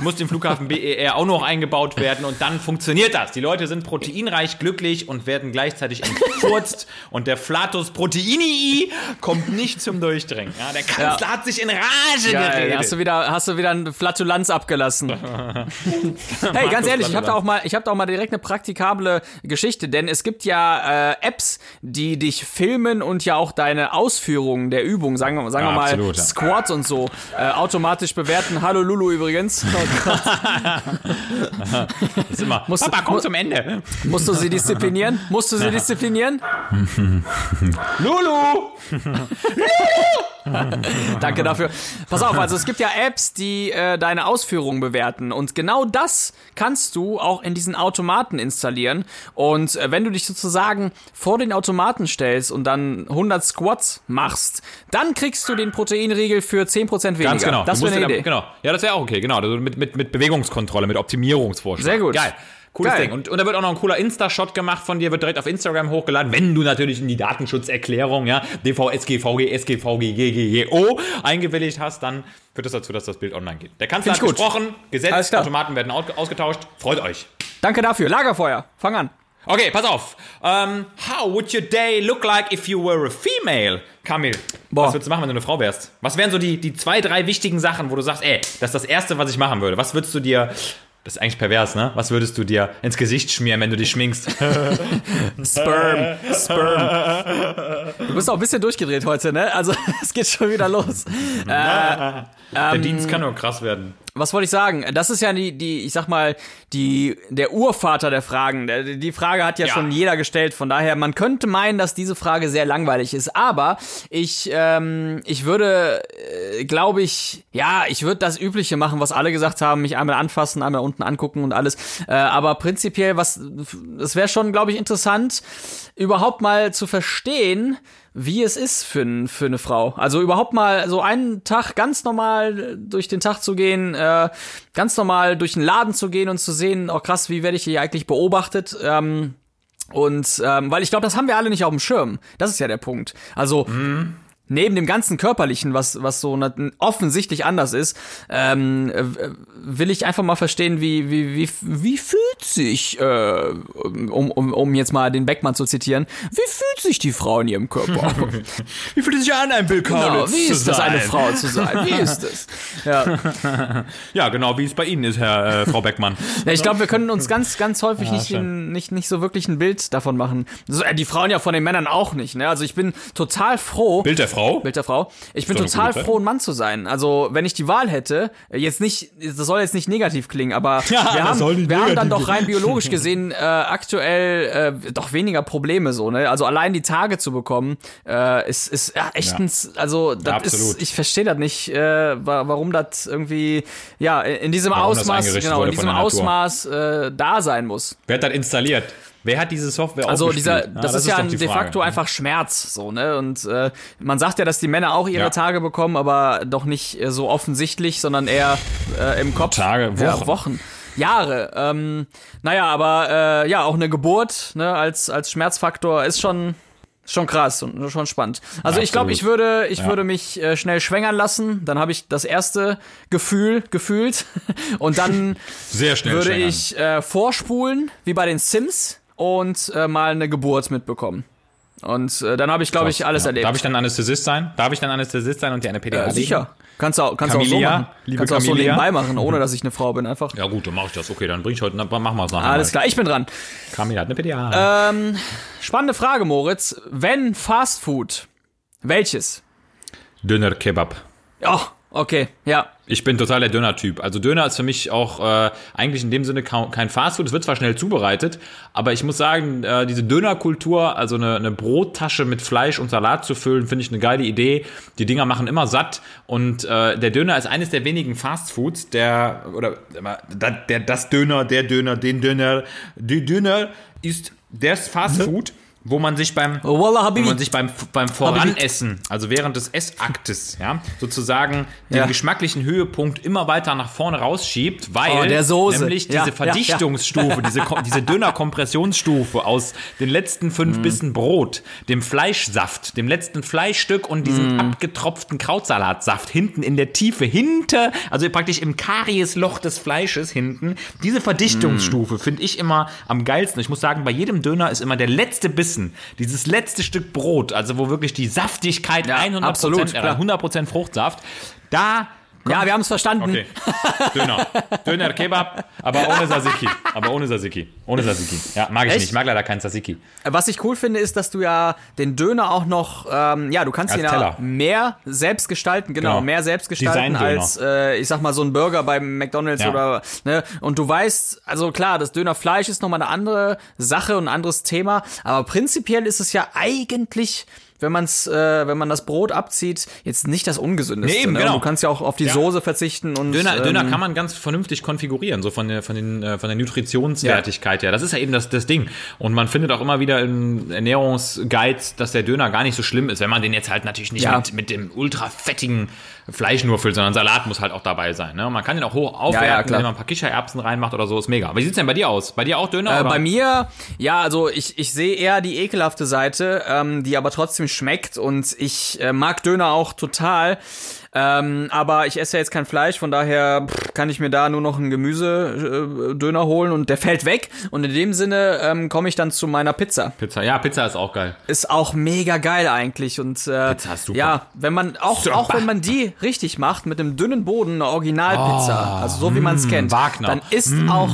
muss dem Flughafen BER auch noch eingebaut werden und dann funktioniert das. Die Leute sind proteinreich, glücklich und werden gleichzeitig entfurzt und der Flatus Proteinii kommt nicht zum Durchdringen. Ja, der Kanzler hat sich in Rage Geil, geredet. hast du wieder, hast du wieder eine Flatulanz abgelassen. hey, ganz ehrlich, ich habe da auch mal, ich habe da auch mal direkt eine praktikable Geschichte, denn es gibt ja äh, Apps, die dich filmen und ja auch deine Ausführungen der Übung, sagen wir, sagen wir Ja, mal absolut, ja. Squats und so, äh, automatisch bewerten. Hallo Lulu übrigens. Ist immer, Musst Papa, komm zum Ende. Musst du sie disziplinieren? Musst du sie disziplinieren? Lulu! Danke dafür. Pass auf, also es gibt ja Apps, die äh, deine Ausführungen bewerten und genau das kannst du auch in diesen Automaten installieren und äh, wenn du dich sozusagen vor den Automaten stellst und dann 100 Squats machst, dann kriegst du den Proteinriegel für 10% weniger. Ganz genau. Das wäre eine Idee. da- Genau. Ja, das wäre auch okay, genau. Also mit, mit, mit Bewegungskontrolle, mit Optimierungsvorschlag. Sehr gut. Geil. Cooles Geil. Ding. Und, und da wird auch noch ein cooler Insta-Shot gemacht von dir, wird direkt auf Instagram hochgeladen, wenn du natürlich in die Datenschutzerklärung, ja, DVSGVG, SGVG, GGGO eingewilligt hast, dann führt das dazu, dass das Bild online geht. Der Kanzler hat gut. gesprochen, Gesetz. Automaten werden au- ausgetauscht. Freut euch. Danke dafür. Lagerfeuer. Fang an. Okay, pass auf. Ähm, how would your day look like if you were a female? Kamil, Boah. was würdest du machen, wenn du eine Frau wärst? Was wären so die, die zwei, drei wichtigen Sachen, wo du sagst, ey, das ist das Erste, was ich machen würde? Was würdest du dir, das ist eigentlich pervers, ne? Was würdest du dir ins Gesicht schmieren, wenn du dich schminkst? Sperm. Sperm. Du bist auch ein bisschen durchgedreht heute, ne? Also es geht schon wieder los. Der Dienst kann nur krass werden. Was wollte ich sagen? Das ist ja die, die, ich sag mal, die, der Urvater der Fragen. Die Frage hat ja, Ja. schon jeder gestellt. Von daher, man könnte meinen, dass diese Frage sehr langweilig ist. Aber ich, ähm, ich würde, äh, glaube ich, ja, ich würde das Übliche machen, was alle gesagt haben, mich einmal anfassen, einmal unten angucken und alles. Äh, aber prinzipiell, was, es wäre schon, glaube ich, interessant, überhaupt mal zu verstehen, wie es ist für, für eine Frau. Also überhaupt mal so einen Tag ganz normal durch den Tag zu gehen, äh, ganz normal durch den Laden zu gehen und zu sehen, oh krass, wie werde ich hier eigentlich beobachtet? Ähm, und ähm, weil ich glaube, das haben wir alle nicht auf dem Schirm. Das ist ja der Punkt. Also neben dem ganzen körperlichen, was was so offensichtlich anders ist, ähm, äh, will ich einfach mal verstehen, wie wie wie wie fühlt sich, äh, um, um um jetzt mal den Beckmann zu zitieren, wie fühlt sich die Frau in ihrem Körper? Wie fühlt es sich an, ein Bill Genau, wie ist das, eine Frau zu sein? Wie ist es? Ja. Ja, genau, wie es bei Ihnen ist, Herr äh, Frau Beckmann. ja ich glaube, wir können uns ganz, ganz häufig nicht, stimmt. in, nicht, nicht so wirklich ein Bild davon machen. Äh, die Frauen ja von den Männern auch nicht. Ne? Also ich bin total froh. Bild der Frau? Bild der Frau. Ich bin total froh, ein Mann zu sein. Also, wenn ich die Wahl hätte, äh, jetzt nicht, das soll jetzt nicht negativ klingen, aber Ja, wir, haben, wir haben dann doch rein biologisch gesehen äh, aktuell äh, doch weniger Probleme so, ne? Also allein die Tage zu bekommen, äh, ist, ist ja, echt Ja. also das absolut. ist, ich verstehe das nicht, äh, wa- warum das irgendwie, ja, in diesem Warum Ausmaß, genau, in diesem. Ausmaß äh, da sein muss. Wer hat das installiert? Wer hat diese Software Also dieser, aufgespielt? das, ist ja doch ein die de Frage. facto einfach Schmerz, so, ne? Und äh, man sagt ja, dass die Männer auch ihre Ja. Tage bekommen, aber doch nicht äh, so offensichtlich, sondern eher äh, im Kopf. Tage, Ja, Wochen. Wochen. Jahre. Ähm, naja, aber äh, ja, auch eine Geburt ne, als, als Schmerzfaktor ist schon, schon krass und schon spannend. Also Ja, ich glaube, ich würde, ich Ja. würde mich äh, schnell schwängern lassen. Dann habe ich das erste Gefühl gefühlt und dann Sehr schnell würde schwängern. ich äh, vorspulen, wie bei den Sims, und äh, mal eine Geburt mitbekommen. Und äh, dann habe ich, glaube ich, alles ja. erlebt. Darf ich dann Anästhesist sein? Darf ich dann Anästhesist sein und dir eine PDA ja, legen? sicher. Kannst du auch, kannst auch so machen. liebe kannst du auch so nebenbei machen, ohne dass ich eine Frau bin, einfach. Ja gut, dann mache ich das. Okay, dann bring ich heute, dann machen wir es nachher. Alles klar, ich bin dran. Camilla hat eine PDA. Ähm, spannende Frage, Moritz. Wenn Fast Food, welches? Döner Kebab. Ja, okay, ja. Ich bin total der Döner-Typ. Also Döner ist für mich auch äh, eigentlich in dem Sinne kein Fastfood. Es wird zwar schnell zubereitet, aber ich muss sagen, äh, diese Dönerkultur, also eine, eine Brottasche mit Fleisch und Salat zu füllen, finde ich eine geile Idee. Die Dinger machen immer satt und äh, der Döner ist eines der wenigen Fastfoods, der oder der, der das Döner, der Döner, den Döner, die Döner ist das Fastfood, wo man sich beim Oh, Wallah, wo man sich beim, beim Voranessen, also während des Essaktes, ja, sozusagen den Ja. geschmacklichen Höhepunkt immer weiter nach vorne rausschiebt, weil Oh, nämlich Ja, diese ja, Verdichtungsstufe, diese, Ko- diese Döner-Kompressionsstufe aus den letzten fünf Bissen Brot, dem Fleischsaft, dem letzten Fleischstück und diesem abgetropften Krautsalatsaft hinten in der Tiefe, hinter, also praktisch im Kariesloch des Fleisches hinten, diese Verdichtungsstufe finde ich immer am geilsten. Ich muss sagen, bei jedem Döner ist immer der letzte Bissen, dieses letzte Stück Brot, also wo wirklich die Saftigkeit Ja, 100% absolut, äh, klar. 100% Fruchtsaft, da Ja, wir haben es verstanden. Okay. Döner. Döner Kebab, aber ohne Tzatziki. Aber ohne Tzatziki. Ohne Tzatziki. Ja, mag ich Echt? nicht. Ich mag leider keinen Tzatziki. Was ich cool finde, ist, dass du ja den Döner auch noch, ähm, ja, du kannst Als ihn ja Teller. mehr selbst gestalten, genau, Genau. mehr selbst gestalten als, äh, ich sag mal, so ein Burger beim McDonalds Ja. oder, ne, und du weißt, also klar, das Dönerfleisch ist nochmal eine andere Sache und ein anderes Thema, aber prinzipiell ist es ja eigentlich wenn man's, äh, wenn man das Brot abzieht, jetzt nicht das ungesündeste. Nee, eben, ne? genau. Du kannst ja auch auf die Ja. Soße verzichten und Döner, ähm, Döner kann man ganz vernünftig konfigurieren, so von der, von den, äh, von der Nutritionswertigkeit her. Das ist ja eben das, das Ding. Und man findet auch immer wieder in Ernährungsguides, dass der Döner gar nicht so schlimm ist, wenn man den jetzt halt natürlich nicht Ja. mit, mit dem ultra fettigen Fleisch nur füllt, sondern Salat muss halt auch dabei sein. Ne? Man kann den auch hoch aufwerten, ja, wenn man ein paar Kichererbsen reinmacht oder so, ist mega. Aber wie sieht's denn bei dir aus? Bei dir auch Döner? Äh, bei mir, ja, also ich, ich sehe eher die ekelhafte Seite, ähm, die aber trotzdem schmeckt und ich äh, mag Döner auch total. Ähm, aber ich esse ja jetzt kein Fleisch, von daher pff, kann ich mir da nur noch einen Gemüsedöner holen und der fällt weg. Und in dem Sinne ähm, komme ich dann zu meiner Pizza. Pizza. Ja, Pizza ist auch geil. Ist auch mega geil eigentlich. Und äh, Pizza ist super. ja, wenn man auch, Super. auch wenn man die richtig macht, mit einem dünnen Boden, eine Originalpizza, Oh, also so wie man es mm, kennt, Wagner. dann ist auch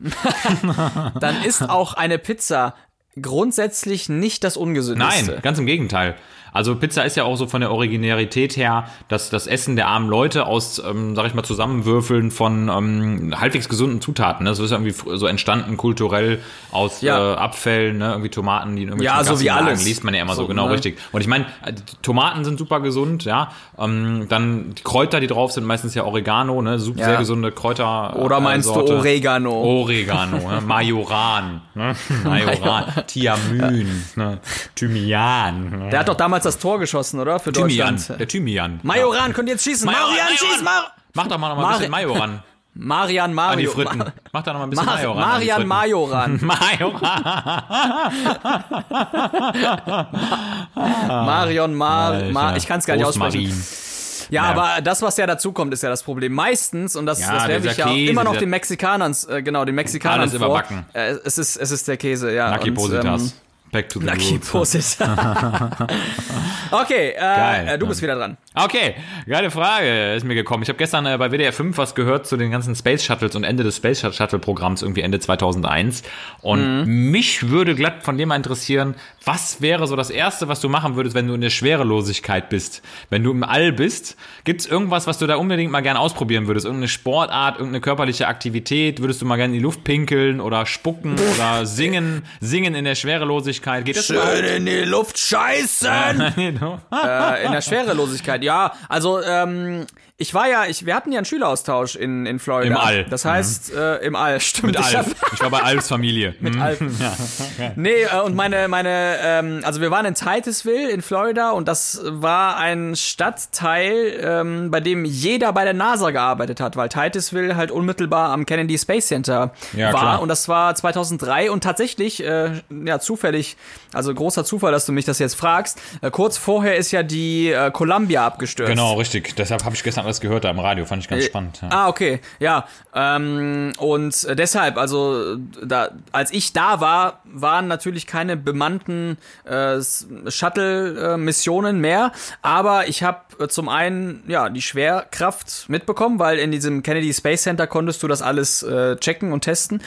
dann ist auch eine Pizza grundsätzlich nicht das ungesündeste. Nein, ganz im Gegenteil. Also Pizza ist ja auch so von der Originärität her, dass das Essen der armen Leute aus, ähm, sag ich mal, Zusammenwürfeln von ähm, halbwegs gesunden Zutaten. Ne? Das ist ja irgendwie so entstanden kulturell aus Ja. äh, Abfällen, ne? irgendwie Tomaten, die in irgendwelchen Ja, so wie alles. liest man ja immer so, So, genau ne? richtig. Und ich meine, äh, Tomaten sind super gesund, ja. Ähm, dann die Kräuter, die drauf sind, meistens ja Oregano, ne? Super Ja. sehr gesunde Kräuter. Oder äh, meinst Sorte. du Oregano? Oregano, ne? Majoran, ne? Majoran, Thiamin, ne? Thymian. Ne? Der hat doch damals das Tor geschossen, oder? Für Thymian, Deutschland. der Thymian. Majoran, könnt ihr jetzt schießen? Majoran, Marian, Majoran. schieß mal! Mach doch mal noch mal ein bisschen Majoran Marian an die Mario. Fritten. Mach doch noch mal ein bisschen Mar Majoran Marian. Majoran. Majoran. Marion Mar. Mar ich kann es gar nicht aussprechen. Ja, Ja. aber das, was ja dazu kommt, ist ja das Problem. Meistens, und das, Ja, das werfe ich ja auch Käse, immer noch den Mexikanern, äh, genau, den Mexikanern Alles vor. überbacken. Äh, es, ist, es ist der Käse, ja. Und, ähm, Back to the Lucky. Positas. okay, äh, Geil. du bist wieder dran. Okay, geile Frage ist mir gekommen. Ich habe gestern äh, bei WDR 5 was gehört zu den ganzen Space Shuttles und Ende des Space Shuttle Programms irgendwie Ende 2001 und Mhm. mich würde glatt von dem mal interessieren, was wäre so das erste, was du machen würdest, wenn du in der Schwerelosigkeit bist, wenn du im All bist? Gibt's irgendwas, was du da unbedingt mal gern ausprobieren würdest? Irgendeine Sportart, irgendeine körperliche Aktivität? Würdest du mal gerne in die Luft pinkeln oder spucken oder singen, singen in der Schwerelosigkeit? Geht das Schön in die Luft scheißen! überhaupt? äh, in der Schwerelosigkeit. Ja, also ähm, ich war ja, ich, wir hatten ja einen Schüleraustausch in, in Florida. Im All. Das heißt, äh, im All, stimmt. Mit ich hab- Alf. Ich war bei Alfs Familie. Mit Alf. Nee, äh, und meine, meine, ähm, also wir waren in Titusville in Florida und das war ein Stadtteil, ähm, bei dem jeder bei der NASA gearbeitet hat, weil Titusville halt unmittelbar am Kennedy Space Center Ja, war klar. und das war 2003 und tatsächlich, äh, ja zufällig, also großer Zufall, dass du mich das jetzt fragst, äh, kurz vorher ist ja die äh, Columbia abgestürzt. Genau, richtig. Deshalb habe ich gestern alles gehört da im Radio. Fand ich ganz spannend. Ja. Ah, okay, ja. Ähm, und äh, deshalb, also da, als ich da war, waren natürlich keine bemannten äh, Shuttle-Missionen mehr, aber ich habe äh, zum einen ja die Schwerkraft mitbekommen, weil in diesem Kennedy Space Center konntest du das alles äh, checken und testen.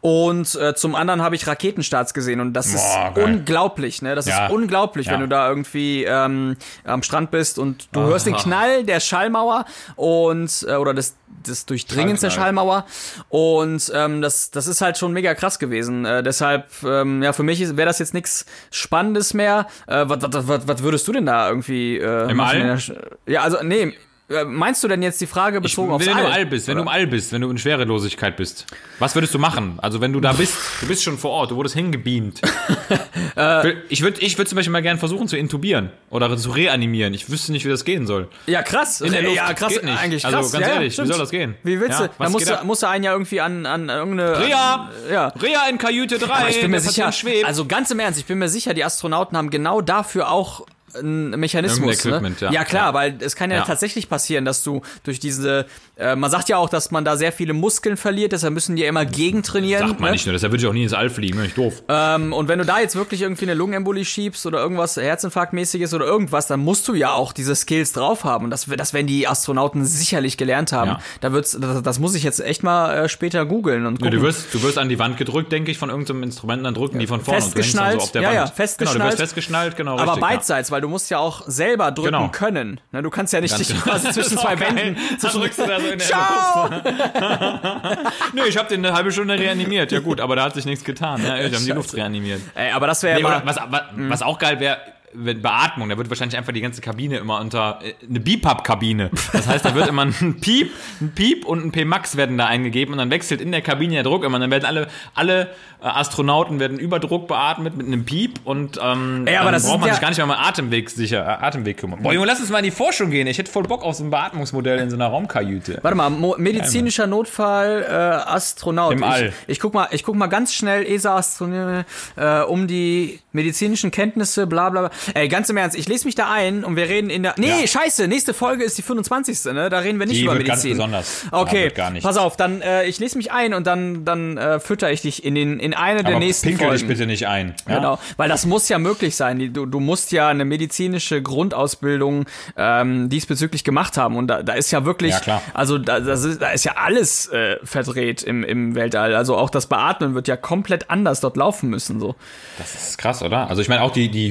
Und äh, zum anderen habe ich Raketenstarts gesehen und das Boah, ist geil. unglaublich, ne? Das Ja. ist unglaublich, Ja. wenn du da irgendwie ähm, am Strand bist und du hörst den Knall der Schallmauer und äh, oder des, des Durchdringens der. Schallmauer und ähm, das, das ist halt schon mega krass gewesen. Äh, deshalb, ähm, ja, für mich wäre das jetzt nichts Spannendes mehr. Äh, was, würdest du denn da irgendwie äh, Im machen All? Ja, also nee. äh, Meinst du denn jetzt die Frage bezogen aufs wenn du im All bist, wenn du im All bist, wenn du in Schwerelosigkeit bist, was würdest du machen? Also wenn du da bist, du bist schon vor Ort, du wurdest hingebeamt. ich würde ich würd zum Beispiel mal gerne versuchen zu intubieren oder zu reanimieren. Ich wüsste nicht, wie das gehen soll. Ja, krass. In der Luft. Ja, krass. Geht nicht. Eigentlich Also, krass. ganz ja, ja, ehrlich, wie stimmt. soll das gehen? Wie willst Ja, du? Da musst du, musst du einen ja irgendwie an, an irgendeine. Rea! Ja. Rea in Kajüte 3, Aber ich bin mir sicher, also ganz im Ernst, ich bin mir sicher, die Astronauten haben genau dafür auch ein Mechanismus. Ne? Ja. ja klar, Ja. weil es kann ja, Ja. tatsächlich passieren, dass du durch diese, äh, man sagt ja auch, dass man da sehr viele Muskeln verliert, deshalb müssen die ja immer gegentrainieren. Sagt man ne? nicht nur, deshalb würde ich auch nie ins All fliegen, ich doof. Ähm, und wenn du da jetzt wirklich irgendwie eine Lungenembolie schiebst oder irgendwas Herzinfarktmäßiges oder irgendwas, dann musst du ja auch diese Skills drauf haben. Und das, das werden die Astronauten sicherlich gelernt haben. Da wird's, das, das muss ich jetzt echt mal äh, später googeln und gucken. du, wirst, du wirst an die Wand gedrückt, denke ich, von irgendeinem Instrument, dann drücken die von vorne und du hängst dann Festgeschnallt, so auf der ja, Wand. ja, Genau, du festgeschnallt. wirst festgeschnallt, genau, aber richtig, beidseits, weil du musst ja auch selber drücken Genau. können. Ne, du kannst ja nicht dich genau. quasi zwischen Das ist zwei. Wänden. Zwischen, drückst du da so in der Ciao! Nö, ich habe den eine halbe Stunde reanimiert. Ja gut, aber da hat sich nichts getan. Ja, ich haben die Luft reanimiert. Ey, aber das wäre Nee, ja was, was, was auch geil wäre, wenn Beatmung, da wird wahrscheinlich einfach die ganze Kabine immer unter äh, eine BIPAP-Kabine. Das heißt, da wird immer ein Piep, ein Piep und ein P-Max werden da eingegeben und dann wechselt in der Kabine der Druck immer. Und dann werden alle, alle äh, Astronauten werden über Druck beatmet mit einem Piep und ähm, Ey, aber dann das braucht man ja- sich gar nicht mehr um Atemweg sicher, äh, Atemweg kümmern. Boah, Junge, lass uns mal in die Forschung gehen. Ich hätte voll Bock auf so ein Beatmungsmodell in so einer Raumkajüte. Warte mal, mo medizinischer Notfall, äh, Astronaut. Im All. Ich, ich guck mal, ich guck mal ganz schnell ESA-Astronaut äh, um die medizinischen Kenntnisse, bla bla bla. Ey, ganz im Ernst, ich lese mich da ein und wir reden in der. Nee, Ja. scheiße, nächste Folge ist die 25. Ne? Da reden wir nicht Die über wird ganz Medizin. besonders. Ja, Okay, nicht. pass auf, dann äh, ich lese mich ein und dann dann äh, fütter ich dich in den in eine der Aber nächsten pinkel dich Folgen. bitte nicht ein. Ja? Genau, weil das muss ja möglich sein. Du, du musst ja eine medizinische Grundausbildung ähm, diesbezüglich gemacht haben. Und da, da ist ja wirklich, Ja, klar. also da, ist, da ist ja alles äh, verdreht im, im Weltall. Also auch das Beatmen wird ja komplett anders dort laufen müssen. So. Das ist krass, oder? Also ich meine auch die, die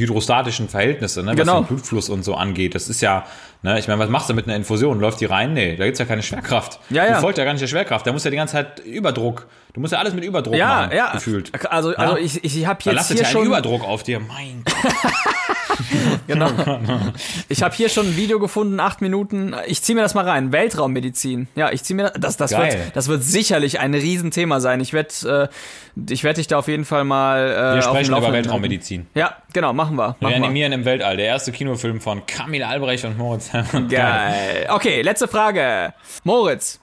hydrostatischen Verhältnisse, ne, was Genau. den Blutfluss und so angeht, das ist ja, ne, ich meine, was machst du mit einer Infusion? Läuft die rein? Nee, da gibt's ja keine Schwerkraft. Ja, ja. Du folgt ja gar nicht der Schwerkraft, da muss ja die ganze Zeit Überdruck. Du musst ja alles mit Überdruck Ja, machen, ja. gefühlt. Also, also Ja. ich, ich habe Da jetzt lastet hier ja schon Überdruck auf dir. Mein Gott. Genau. Ich habe hier schon ein Video gefunden, acht Minuten. Ich ziehe mir das mal rein. Weltraummedizin. Ja, ich ziehe mir das. Das Geil. wird, das wird sicherlich ein Riesenthema sein. Ich werde, äh, ich werde dich da auf jeden Fall mal. Äh, Wir sprechen über Weltraummedizin. Ja, genau. Machen wir. Machen wir. Reanimieren im Weltall, der erste Kinofilm von Camille Albrecht und Moritz Geil. Okay, letzte Frage. Moritz,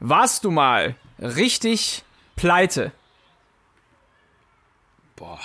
warst du mal richtig pleite? Boah.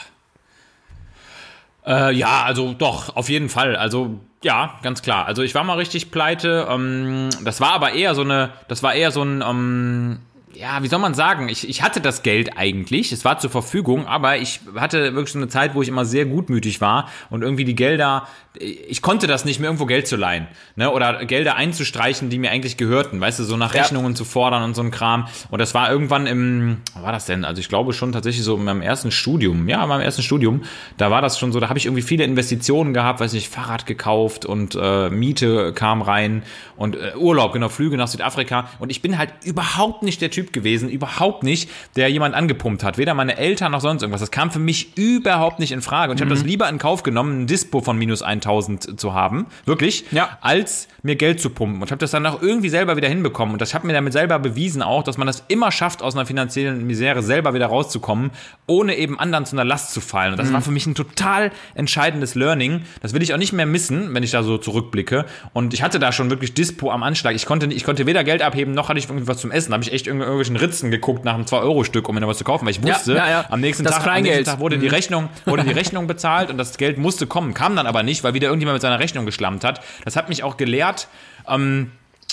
Äh, ja, also doch, auf jeden Fall. Also ja, ganz klar. Also ich war mal richtig pleite. Ähm, das war aber eher so eine, das war eher so ein, ähm, ja, wie soll man sagen? Ich, ich hatte das Geld eigentlich, es war zur Verfügung, aber ich hatte wirklich so eine Zeit, wo ich immer sehr gutmütig war und irgendwie die Gelder, ich konnte das nicht, mir irgendwo Geld zu leihen, ne? Oder Gelder einzustreichen, die mir eigentlich gehörten, weißt du, so nach Ja. Rechnungen zu fordern und so ein Kram. Und das war irgendwann im, was war das denn? Also ich glaube schon tatsächlich so in meinem ersten Studium, ja, in meinem ersten Studium, da war das schon so, da habe ich irgendwie viele Investitionen gehabt, weiß nicht, Fahrrad gekauft und äh, Miete kam rein und äh, Urlaub, genau, Flüge nach Südafrika. Und ich bin halt überhaupt nicht der Typ gewesen, überhaupt nicht, der jemand angepumpt hat. Weder meine Eltern noch sonst irgendwas. Das kam für mich überhaupt nicht in Frage. Und ich habe das lieber in Kauf genommen, ein Dispo von minus 1000 zu haben, wirklich, Ja. als mir Geld zu pumpen. Und ich habe das dann auch irgendwie selber wieder hinbekommen. Und das hat mir damit selber bewiesen auch, dass man das immer schafft, aus einer finanziellen Misere selber wieder rauszukommen, ohne eben anderen zu einer Last zu fallen. Und das war für mich ein total entscheidendes Learning. Das will ich auch nicht mehr missen, wenn ich da so zurückblicke. Und ich hatte da schon wirklich Dispo am Anschlag. Ich konnte, ich konnte weder Geld abheben, noch hatte ich irgendwie was zum Essen. Da habe ich echt irgendw- irgendwelchen Ritzen geguckt nach einem 2-Euro-Stück, um mir noch was zu kaufen, weil ich wusste, ja, ja. am nächsten Tag, am nächsten Tag wurde die Rechnung, wurde die Rechnung bezahlt und das Geld musste kommen, kam dann aber nicht, weil wieder irgendjemand mit seiner Rechnung geschlammt hat. Das hat mich auch gelehrt, ähm,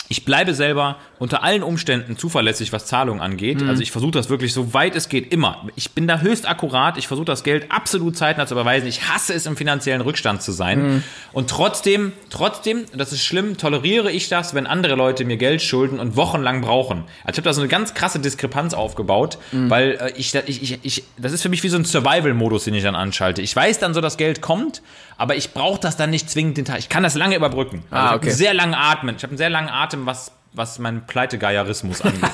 ich bleibe selber unter allen Umständen zuverlässig, was Zahlungen angeht. Also ich versuche das wirklich so weit es geht immer. Ich bin da höchst akkurat. Ich versuche das Geld absolut zeitnah zu überweisen. Ich hasse es, im finanziellen Rückstand zu sein. Und trotzdem, trotzdem, das ist schlimm, toleriere ich das, wenn andere Leute mir Geld schulden und wochenlang brauchen. Also ich habe da so eine ganz krasse Diskrepanz aufgebaut, weil äh, ich, ich, ich, ich, das ist für mich wie so ein Survival-Modus, den ich dann anschalte. Ich weiß dann so, das Geld kommt, aber ich brauche das dann nicht zwingend den Tag. Ich kann das lange überbrücken. Also Ah, ich okay. einen sehr langen Atmen. Ich habe einen sehr langen Atem, was, was meinen Pleitegeierismus angeht.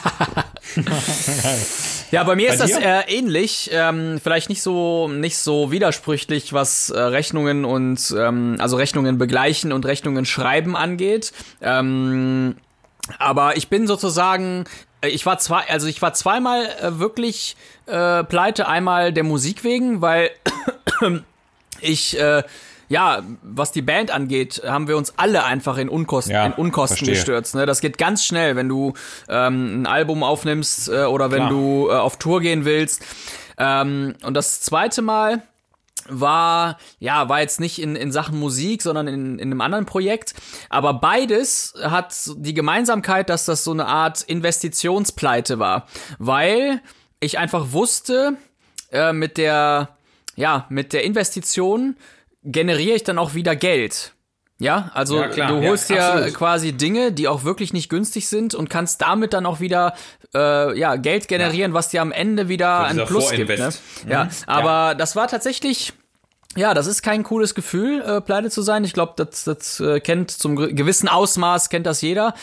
Ja, bei mir ist das dir? äh, ähnlich. Ähm, vielleicht nicht so nicht so widersprüchlich, was äh, Rechnungen und ähm, also Rechnungen begleichen und Rechnungen schreiben angeht. Ähm, aber ich bin sozusagen, äh, ich war zwei, also ich war zweimal äh, wirklich äh, pleite. Einmal der Musik wegen, weil ich äh, ja, was die Band angeht, haben wir uns alle einfach in Unkosten, Ja, in Unkosten verstehe. gestürzt. Ne? Das geht ganz schnell, wenn du ähm, ein Album aufnimmst äh, oder wenn Klar. du äh, auf Tour gehen willst. Ähm, und das zweite Mal war, ja, war jetzt nicht in, in Sachen Musik, sondern in, in einem anderen Projekt. Aber beides hat die Gemeinsamkeit, dass das so eine Art Investitionspleite war. Weil ich einfach wusste, äh, mit der, ja, mit der Investition generiere ich dann auch wieder Geld. Ja, also Ja, klar. du Ja, holst ja, absolut. quasi Dinge, die auch wirklich nicht günstig sind und kannst damit dann auch wieder äh, ja, Geld generieren, was dir am Ende wieder dieser Plus gibt. Ne? Vorinvest. Ja, Mhm. aber das war tatsächlich ja, das ist kein cooles Gefühl, äh, pleite zu sein. Ich glaube, das, das äh, kennt zum ge- gewissen Ausmaß kennt das jeder.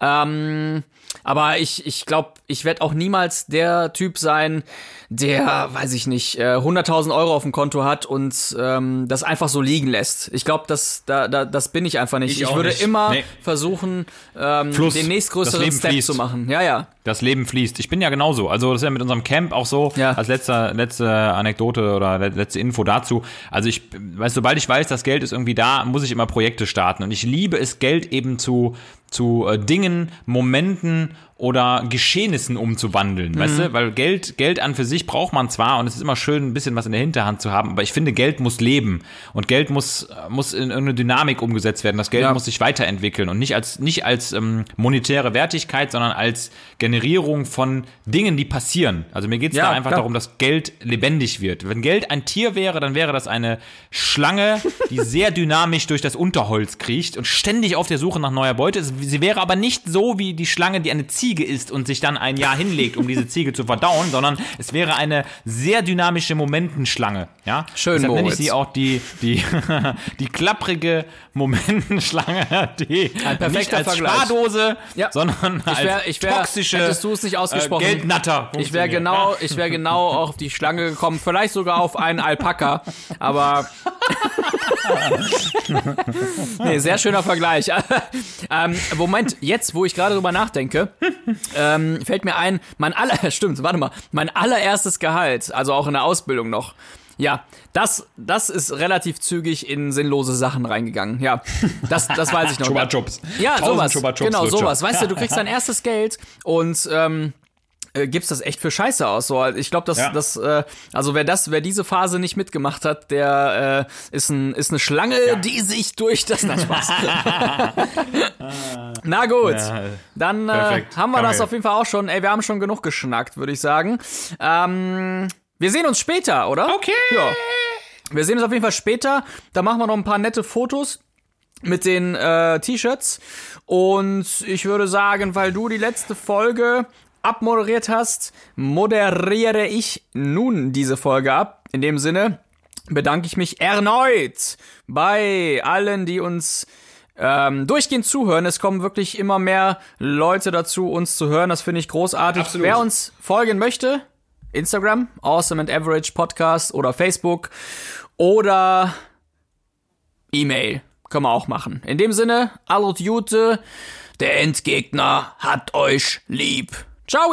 Ähm, aber ich, ich glaube, ich werde auch niemals der Typ sein, der, weiß ich nicht, äh, 100.000 Euro auf dem Konto hat und ähm, das einfach so liegen lässt. Ich glaube, das, da, da, das bin ich einfach nicht. Ich Ich, würde nicht. immer Nee. versuchen, ähm, Fluss. den nächstgrößeren Step fließt. zu machen. Ja, ja. Das Leben fließt. Ich bin ja genauso. Also das ist ja mit unserem Camp auch so. Ja. Als letzte, letzte Anekdote oder le- letzte Info dazu. Also ich, weiß, sobald ich weiß, das Geld ist irgendwie da, muss ich immer Projekte starten. Und ich liebe es, Geld eben zu, zu äh, Dingen, Momenten oder Geschehnissen umzuwandeln, weißt du? Weil Geld, Geld an für sich braucht man zwar und es ist immer schön, ein bisschen was in der Hinterhand zu haben, aber ich finde, Geld muss leben und Geld muss, muss in irgendeine Dynamik umgesetzt werden. Das Geld Ja. muss sich weiterentwickeln und nicht als, nicht als ähm, monetäre Wertigkeit, sondern als Generierung von Dingen, die passieren. Also mir geht es Ja, da einfach klar. darum, dass Geld lebendig wird. Wenn Geld ein Tier wäre, dann wäre das eine Schlange, die sehr dynamisch durch das Unterholz kriecht und ständig auf der Suche nach neuer Beute ist. Sie wäre aber nicht so wie die Schlange, die eine Ziege isst und sich dann ein Jahr hinlegt, um diese Ziege zu verdauen, sondern es wäre eine sehr dynamische Momentenschlange. Ja? Schön, Deshalb nenne ich Moritz. sie auch die, die, die klapprige Momentenschlange, die Ein perfekter nicht als Vergleich. Spardose, Ja. sondern Ich als wär, ich wär, toxische hättest du es nicht ausgesprochen. Äh, Geldnatter. Ich wäre genau, ich wäre genau auf die Schlange gekommen, vielleicht sogar auf einen Alpaka, aber nee, sehr schöner Vergleich. ähm, Moment, jetzt, wo ich gerade drüber nachdenke, ähm, fällt mir ein, mein aller, stimmt, warte mal, mein allererstes Gehalt, also auch in der Ausbildung noch. Ja, das, das ist relativ zügig in sinnlose Sachen reingegangen. Ja, das, das weiß ich noch. Chupa Chups. Ja, sowas. Genau, sowas. Weißt du, du kriegst dein erstes Geld und ähm, äh, gibst das echt für Scheiße aus. So, ich glaube, dass Ja. das, äh, also wer das, wer diese Phase nicht mitgemacht hat, der äh, ist ein, ist eine Schlange, die sich durch das. Na, Spaß. Na gut, Ja, dann äh, haben wir Kann das man auf jeden Fall auch schon. Ey, wir haben schon genug geschnackt, würde ich sagen. Ähm, wir sehen uns später, oder? Okay. Ja. Wir sehen uns auf jeden Fall später. Da machen wir noch ein paar nette Fotos mit den äh, T-Shirts. Und ich würde sagen, weil du die letzte Folge abmoderiert hast, moderiere ich nun diese Folge ab. In dem Sinne bedanke ich mich erneut bei allen, die uns ähm, durchgehend zuhören. Es kommen wirklich immer mehr Leute dazu, uns zu hören. Das finde ich großartig. Absolut. Wer uns folgen möchte, Instagram, Awesome and Average Podcast oder Facebook oder E-Mail. Können wir auch machen. In dem Sinne, Allot Jute, der Endgegner hat euch lieb. Ciao!